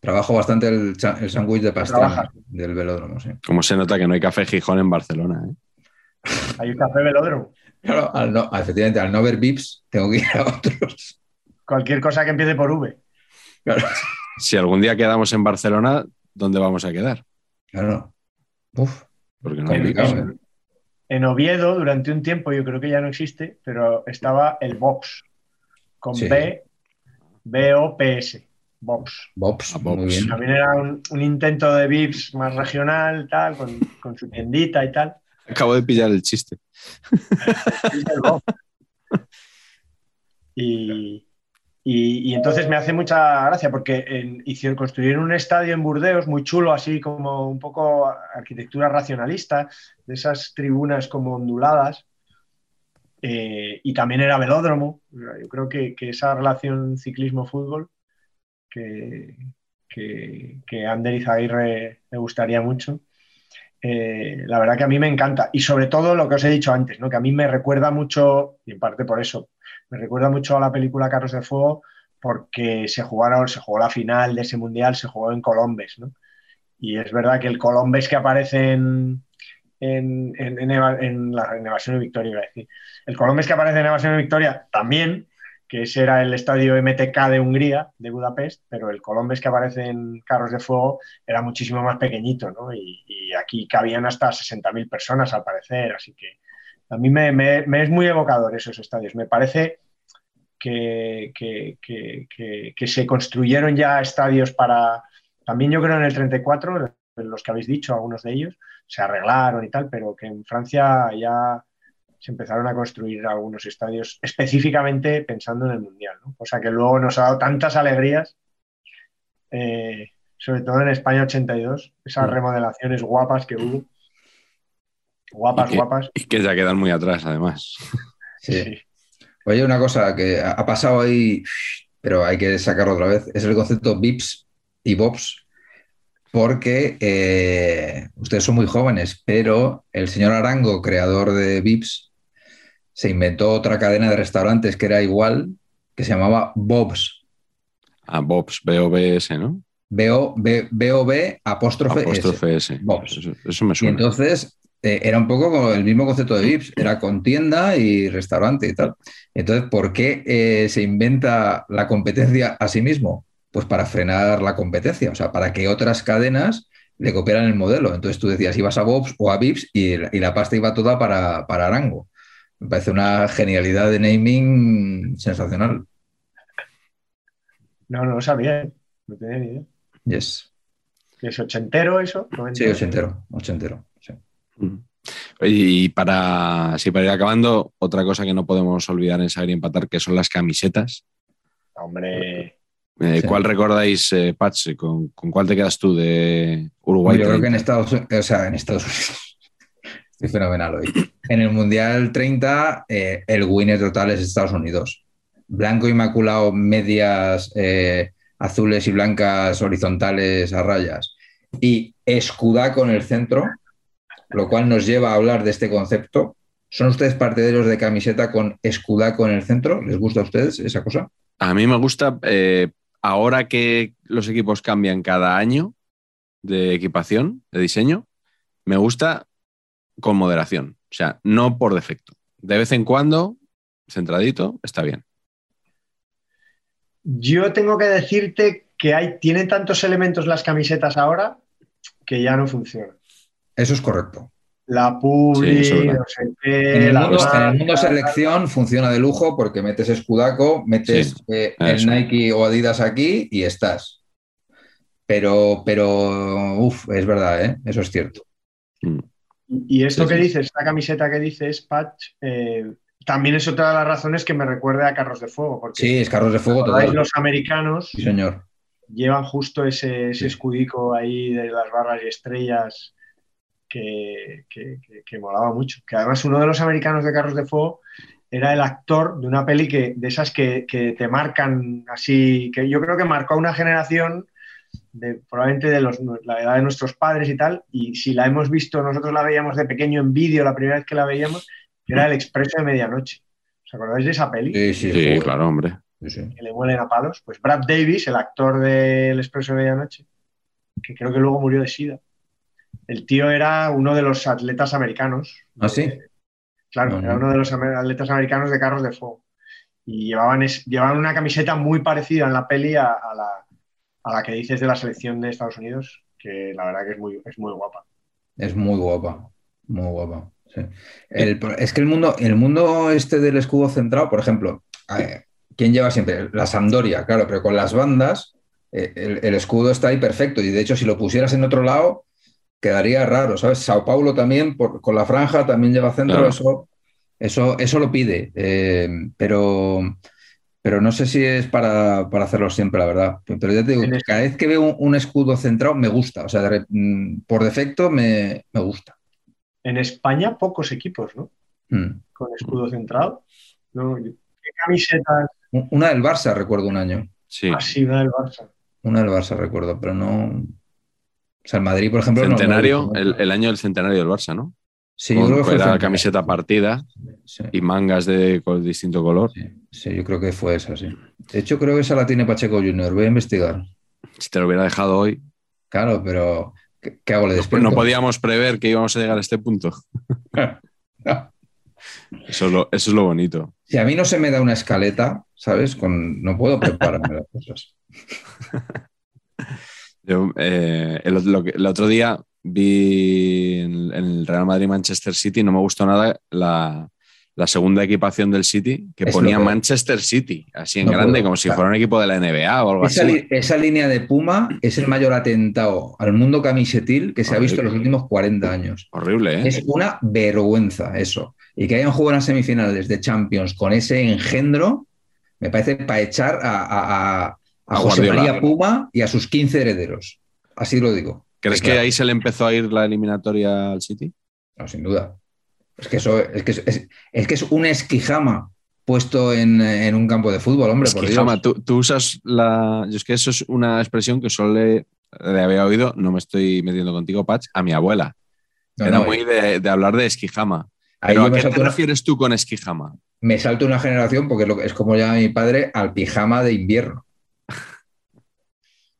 Trabajo bastante el, el sándwich de Trabajas. del velódromo, sí. Como se nota que no hay café Gijón en Barcelona. ¿eh? Hay un café velódromo. Claro, al no- efectivamente, al no ver VIPs, tengo que ir a otros. Cualquier cosa que empiece por V. Claro, Si algún día quedamos en Barcelona, ¿dónde vamos a quedar? claro. Uf, Porque no hay Complicado, VIPs. ¿eh? En Oviedo, durante un tiempo, yo creo que ya no existe, pero estaba el Box, con Sí. B, B-O-P-S, Box. Bobs, Ah, Bobs. muy bien. También era un, un intento de VIPs más regional, tal, con, con su tiendita y tal. Acabo de pillar el chiste. Y, y- y entonces me hace mucha gracia porque en- hicieron, construyeron un estadio en Burdeos muy chulo, así como un poco arquitectura racionalista, de esas tribunas como onduladas. Eh, y también era velódromo. Yo creo que, que esa relación ciclismo-fútbol que, que, que Ander le gustaría mucho. eh, la verdad que a mí me encanta. Y sobre todo lo que os he dicho antes, ¿no? que a mí me recuerda mucho, y en parte por eso, me recuerda mucho a la película Carros de Fuego porque se jugaron, se jugó la final de ese mundial, se jugó en Colombes, ¿no? Y es verdad que el Colombes que aparece en, en, en, la Evasión de Victoria, iba a decir. El Colombes que aparece en Evasión de Victoria también, que ese era el estadio MTK de Hungría, de Budapest, pero el Colombes que aparece en Carros de Fuego era muchísimo más pequeñito, ¿no? Y, aquí cabían hasta 60.000 personas al parecer, así que a mí me, me- me es muy evocador esos estadios. Me parece que, que- que- que- que se construyeron ya estadios para, también yo creo en el 34, los que habéis dicho, algunos de ellos, se arreglaron y tal, pero que en Francia ya se empezaron a construir algunos estadios específicamente pensando en el Mundial, ¿no? Cosa que luego nos ha dado tantas alegrías, eh, sobre todo en España 82, esas Mm. remodelaciones guapas que hubo. Guapas, Y que- guapas. Y que ya quedan muy atrás, además. *laughs* Sí. Sí. Oye, una cosa que ha ha pasado ahí, pero hay que sacarlo otra vez, es el concepto VIPs y BOPs, porque eh, ustedes son muy jóvenes, pero el señor Arango, creador de VIPs, se inventó otra cadena de restaurantes que era igual, que se llamaba Bob's. A Bobs, B-O-B-S, ¿no? B-O-B apóstrofe, S. Apóstrofe S. Bobs. Eso, eso me Y suena. entonces eh, era un poco como el mismo concepto de VIPs, era con tienda y restaurante y tal. Entonces, ¿por qué eh, se inventa la competencia a sí mismo? Pues para frenar la competencia, o sea, para que otras cadenas le copiaran el modelo. Entonces tú decías, ibas a Bobs o a VIPs y, la- y la pasta iba toda para, para Arango. Me parece una genialidad de naming sensacional. No, no lo sabía, ¿eh? no tenía ni idea. Yes. ¿Que ¿Es ochentero eso? Sí, ochentero, ochentero. sí. Mm. Y para, así para ir acabando, otra cosa que no podemos olvidar en saber y empatar, que son las camisetas. Hombre, Eh, Sí. ¿Cuál recordáis, eh, Patch? ¿Con, con cuál te quedas tú de Uruguay? Yo creo que en 30? Estados Unidos, o sea, en Estados Unidos, fenomenal hoy. En el Mundial 30, eh, el winner total es Estados Unidos. Blanco inmaculado, medias eh, azules y blancas horizontales a rayas y escudaco en el centro, lo cual nos lleva a hablar de este concepto. ¿Son ustedes partidarios de camiseta con escudaco en el centro? ¿Les gusta a ustedes esa cosa? A mí me gusta, eh, ahora que los equipos cambian cada año de equipación, de diseño, me gusta con moderación. O sea, no por defecto. De vez en cuando, centradito, está bien. yo tengo que decirte que hay, tienen tantos elementos las camisetas ahora que ya no funcionan. Eso es correcto. La publi, Sí, no sé qué, En el, la mundo, en el mundo marca, selección funciona de lujo porque metes escudaco, metes Sí, eh, el. Nike o Adidas aquí y estás. Pero, pero, uff, es verdad, ¿eh? eso es cierto. Mm. Y esto Sí, que sí. dices, esta camiseta que dices, Patch, eh, también es otra de las razones que me recuerda a Carros de Fuego, porque Sí, es carros de fuego total. los americanos Sí, señor. llevan justo ese, escudico ahí de las barras y estrellas que, que, que- que molaba mucho. Que además uno de los americanos de Carros de Fuego era el actor de una peli que, de esas que, que te marcan así, que yo creo que marcó a una generación de, probablemente de los, la edad de nuestros padres y tal, y si la hemos visto, nosotros la veíamos de pequeño en vídeo la primera vez que la veíamos, que era El Expreso de Medianoche. ¿Os acordáis de esa peli? Sí, sí, claro, hombre. Sí, sí. que le muelen a palos. Pues Brad Davis, el actor del Expreso de Medianoche, que creo que luego murió de SIDA. El tío era uno de los atletas americanos. ¿Ah, sí? Claro, No, no. era uno de los atletas americanos de carros de fuego. Y llevaban, es- llevaban una camiseta muy parecida en la peli a, a la, a la que dices de la selección de Estados Unidos, que la verdad que es muy, es muy guapa. Es muy guapa, muy guapa. sí. El- es que el mundo, el mundo este del escudo centrado, por ejemplo, eh, ¿quién lleva siempre? La Sampdoria, claro, pero con las bandas, eh, el, el escudo está ahí perfecto. Y de hecho, si lo pusieras en otro lado, quedaría raro, ¿sabes? Sao Paulo también, por- con la franja, también lleva centro, Claro. eso, eso, eso lo pide. eh, pero, pero no sé si es para, para hacerlo siempre, la verdad. Pero ya te digo, cada vez que veo un, un escudo centrado, me gusta. O sea, mm, por defecto me, me gusta. En España, pocos equipos, ¿no? Mm. Con escudo centrado. ¿no? ¿Qué camisetas Un- Una del Barça, recuerdo un año. Sí. así da el Barça? Una del Barça, recuerdo, pero no. O sea, el Madrid, por ejemplo. no- no Centenario, visto el, el año del centenario del Barça, ¿no? Sí, yo Con- creo que fue el era centenario. camiseta partida Sí, y mangas de con distinto color. sí, sí, yo creo que fue esa, sí. De hecho, creo que esa la tiene Pacheco Junior. Voy a investigar. Si te lo hubiera dejado hoy, Claro, pero ¿qué, qué hago? ¿Le despierto? no podíamos prever que íbamos a llegar a este punto. *laughs* Eso es lo, eso es lo bonito. Si a mí no se me da una escaleta, ¿sabes? Con, no puedo prepararme las cosas. *laughs* Yo, eh, el, lo el otro día vi en, en el Real Madrid-Manchester City, no me gustó nada la, la segunda equipación del City, que Es ponía que- Manchester City, así en No grande, puedo, como si claro. fuera un equipo de la NBA o algo Esa, así. esa línea de Puma es el mayor atentado al mundo camisetil que se ha visto en los últimos 40 años. Horrible, ¿eh? Es una vergüenza eso. Y que hayan jugado en las semifinales de Champions con ese engendro, me parece para echar a, a- a- a A José Guardiola. María Puma y a sus 15 herederos. Así lo digo. ¿Crees que ahí se le empezó a ir la eliminatoria al City? No, sin duda. Es que eso es que es, es- es que es un esquijama puesto en, en un campo de fútbol, hombre, Es por Dios. Tú, tú usas la. Yo es que eso es una expresión que solo le, le había oído, no me estoy metiendo contigo, Patch, a mi abuela. No, Era no, muy de, de hablar de esquijama. ahí Pero yo ¿a qué te una, refieres tú con esquijama? me salto una generación porque es como llama mi padre al pijama de invierno.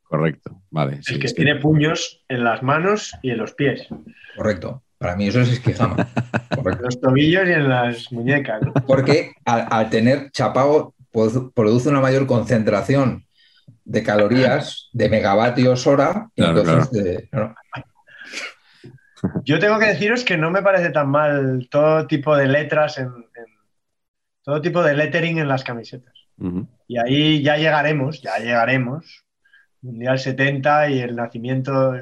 Correcto, vale. sí, el que es que- tiene puños en las manos y en los pies, Correcto. Para mí eso es esquijama. en *laughs* Correcto. los tobillos y en las muñecas. ¿no? Porque al, al tener chapao produ- produce una mayor concentración de calorías, de megavatios hora. Claro, entonces, eh, claro. Yo tengo que deciros que no me parece tan mal todo tipo de letras en, en- todo tipo de lettering en las camisetas. Y ahí ya llegaremos, ya llegaremos. Mundial 70 y el nacimiento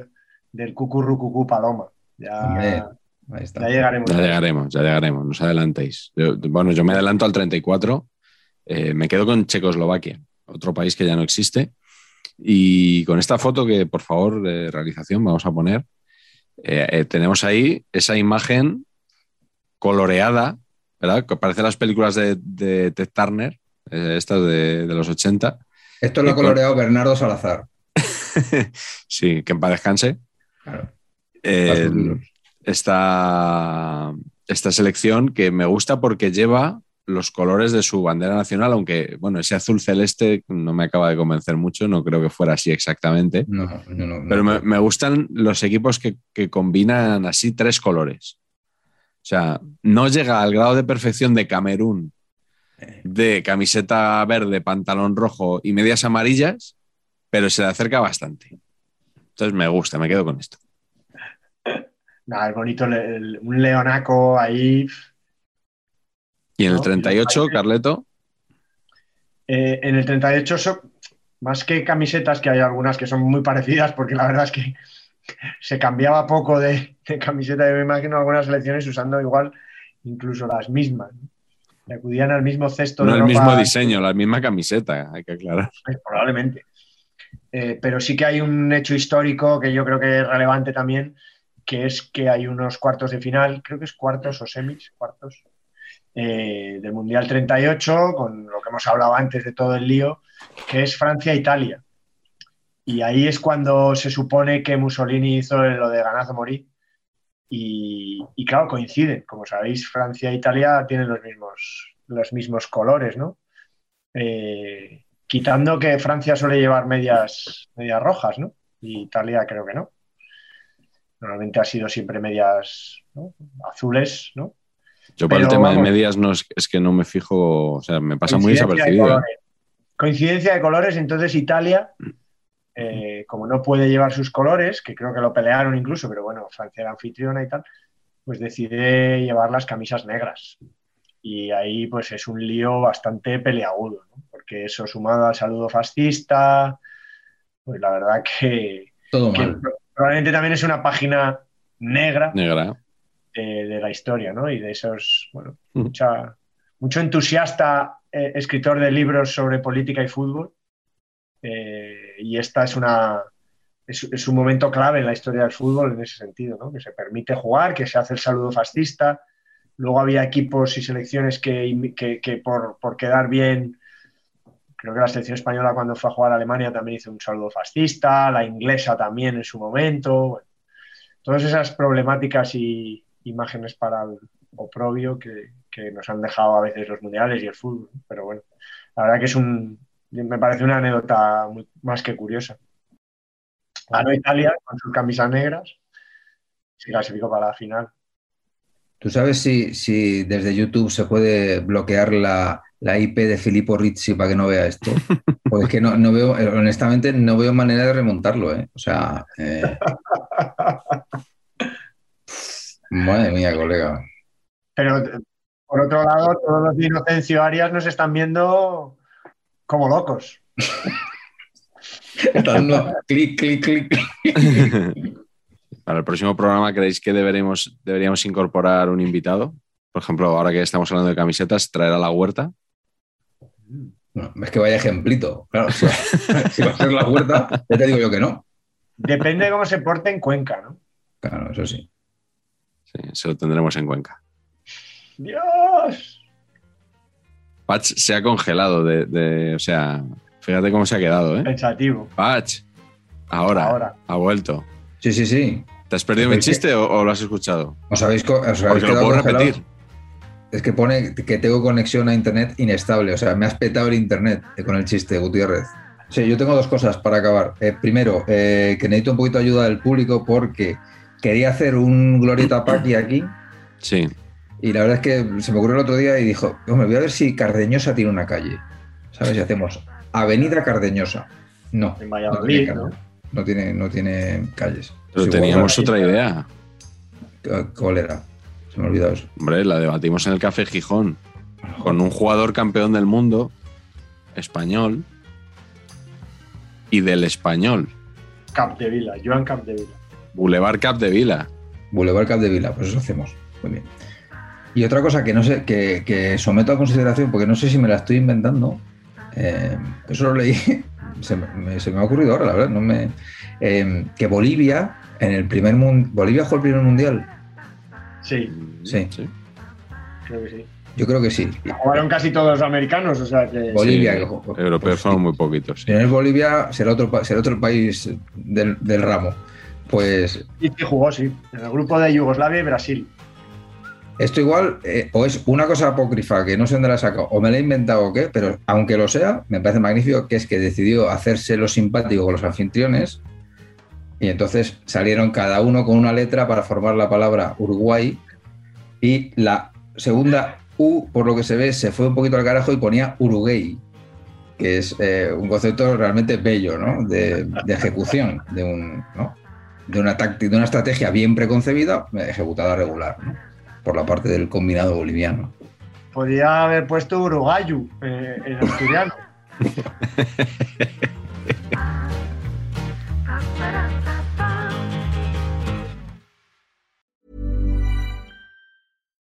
del cucurrucucú paloma. Ya, ahí está. ya llegaremos. Ya llegaremos, ya llegaremos, no os adelantéis. Yo- bueno, yo me adelanto al 34, eh, me quedo con Checoslovaquia, otro país que ya no existe. Y con esta foto que, por favor, de realización, vamos a poner, eh, eh, tenemos ahí esa imagen coloreada, ¿verdad? Que parece las películas de, de Ted Turner, eh, estas de, de los 80. Esto lo ha con- coloreado Bernardo Salazar. *laughs* sí, que en paz descanse. Claro. Eh, esta, esta selección que me gusta porque lleva los colores de su bandera nacional, aunque bueno, ese azul celeste no me acaba de convencer mucho, no creo que fuera así exactamente, no, no. pero me, me gustan los equipos que, que combinan así tres colores. O sea, no llega al grado de perfección de Camerún de camiseta verde, pantalón rojo y medias amarillas, pero se le acerca bastante. Entonces me gusta, me quedo con esto. Nada, es bonito el- un leonaco ahí. Y en el No, 38, Carleto, Eh, en el 38, so- más que camisetas, que hay algunas que son muy parecidas, porque la verdad es que se cambiaba poco de, de camiseta. Yo me imagino algunas selecciones usando igual incluso las mismas. ¿no? Acudían al mismo cesto no de el ropa, mismo diseño, la misma camiseta, hay que aclarar. pues, probablemente. Eh, pero sí que hay un hecho histórico que yo creo que es relevante también, que es que hay unos cuartos de final, creo que es cuartos o semis, cuartos, eh, del Mundial 38, con lo que hemos hablado antes de todo el lío, que es Francia-Italia. Y ahí es cuando se supone que Mussolini hizo lo de ganazo morir. Y, y claro, coinciden. Como sabéis, Francia e Italia tienen los mismos, los mismos colores, ¿no? Eh, quitando que Francia suele llevar medias, medias rojas, ¿no? Y Italia creo que no. Normalmente ha sido siempre medias ¿no? azules, ¿no? Yo para el tema de medias no es, es que no me fijo, o sea, me pasa muy de desapercibido. colores. Coincidencia de colores, entonces Italia eh, como no puede llevar sus colores, que creo que lo pelearon incluso, pero bueno, Francia era anfitriona y tal, pues decide llevar las camisas negras. Y ahí pues es un lío bastante peleagudo, ¿no? porque eso sumado al saludo fascista, pues la verdad que, Todo que mal. probablemente también es una página negra Negra. de, de la historia, ¿no? Y de esos, bueno, Mm. mucha, mucho entusiasta eh, escritor de libros sobre política y fútbol. Eh, y esta es una es, un momento clave en la historia del fútbol en ese sentido, ¿no? Que se permite jugar, que se hace el saludo fascista. Luego había equipos y selecciones que, que- por, por quedar bien, creo que la selección española cuando fue a jugar a Alemania también hizo un saludo fascista, la inglesa también en su momento. Todas esas problemáticas y imágenes para el oprobio que, que nos han dejado a veces los mundiales y el fútbol. Pero bueno, la verdad que es un, me parece una anécdota muy- más que curiosa. Ganó Italia con sus camisas negras, se clasificó para la final. ¿Tú sabes si, si desde YouTube se puede bloquear la, la IP de Filippo Rizzi para que no vea esto? *laughs* Pues es que no, no veo, eh, honestamente, no veo manera de remontarlo, ¿eh? O sea, eh, *laughs* madre mía, colega. Pero por otro lado, todos los de Inocencio Arias nos están viendo como locos. *laughs* Dando clic, clic, clic. *laughs* Para el próximo programa, ¿creéis que deberemos, deberíamos incorporar un invitado? Por ejemplo, ahora que estamos hablando de camisetas, traer a la huerta. Es que vaya ejemplito. Claro, si va, *laughs* si va a ser la huerta, ya te digo yo que no. Depende de cómo se porte en Cuenca, ¿no? Claro, eso sí. Sí, se lo tendremos en Cuenca. ¡Dios! Patch se ha congelado de, de- O sea, fíjate cómo se ha quedado, ¿eh? Pensativo. Patch, ahora, Ahora. ha vuelto. Sí, sí, sí. ¿Te has perdido mi que- chiste o, o lo has escuchado? ¿Os habéis, co- os habéis Porque lo quedado puedo repetir. Es que pone que tengo conexión a internet inestable. O sea, me has petado el internet con el chiste, Gutiérrez. Sí, yo tengo dos cosas para acabar. Eh, primero, eh, que necesito un poquito de ayuda del público porque quería hacer un Glorieta Paqui aquí Sí. Y la verdad es que se me ocurrió el otro día y dijo, hombre, voy a ver si Cardeñosa tiene una calle. ¿Sabes? Si hacemos Avenida Cardeñosa. No, En no Valladolid, tiene, ¿no? calle. no tiene, no tiene calles. Pero teníamos igual- otra idea. ¿Cuál era? Se me ha olvidado eso. Hombre, la debatimos en el Café Gijón. Con un jugador campeón del mundo, español, y del español. Capdevila, Joan Capdevila. Boulevard Cap de Vila. Boulevard Capdevila, pues eso hacemos. Muy bien. Y otra cosa que no sé, que, que someto a consideración, porque no sé si me la estoy inventando, eh, eso lo leí, se me, se me ha ocurrido ahora, la verdad, no me, eh, que Bolivia, en el primer mun- Bolivia jugó el primer mundial. Sí, Sí. creo que sí. Yo creo que sí. Jugaron casi todos los americanos, o sea que. Bolivia, Sí, que jugó. Europeos Pues, fueron muy poquitos. Si no es Bolivia, será otro, será otro país del, del ramo. Pues Y sí jugó, sí. En el grupo de Yugoslavia y Brasil. Esto igual eh, o es una cosa apócrifa que no dónde la sacado o me la he inventado o qué, pero aunque lo sea, me parece magnífico que es que decidió hacerse lo simpático con los anfitriones y entonces salieron cada uno con una letra para formar la palabra Uruguay y la segunda U, por lo que se ve, se fue un poquito al carajo y ponía Uruguay, que es eh, un concepto realmente bello, ¿no? De, ejecución, de, un, de, una de una estrategia bien preconcebida, ejecutada regular, ¿no? Por la parte del combinado boliviano. Podía haber puesto Uruguayu eh, en *laughs* asturiano. *laughs*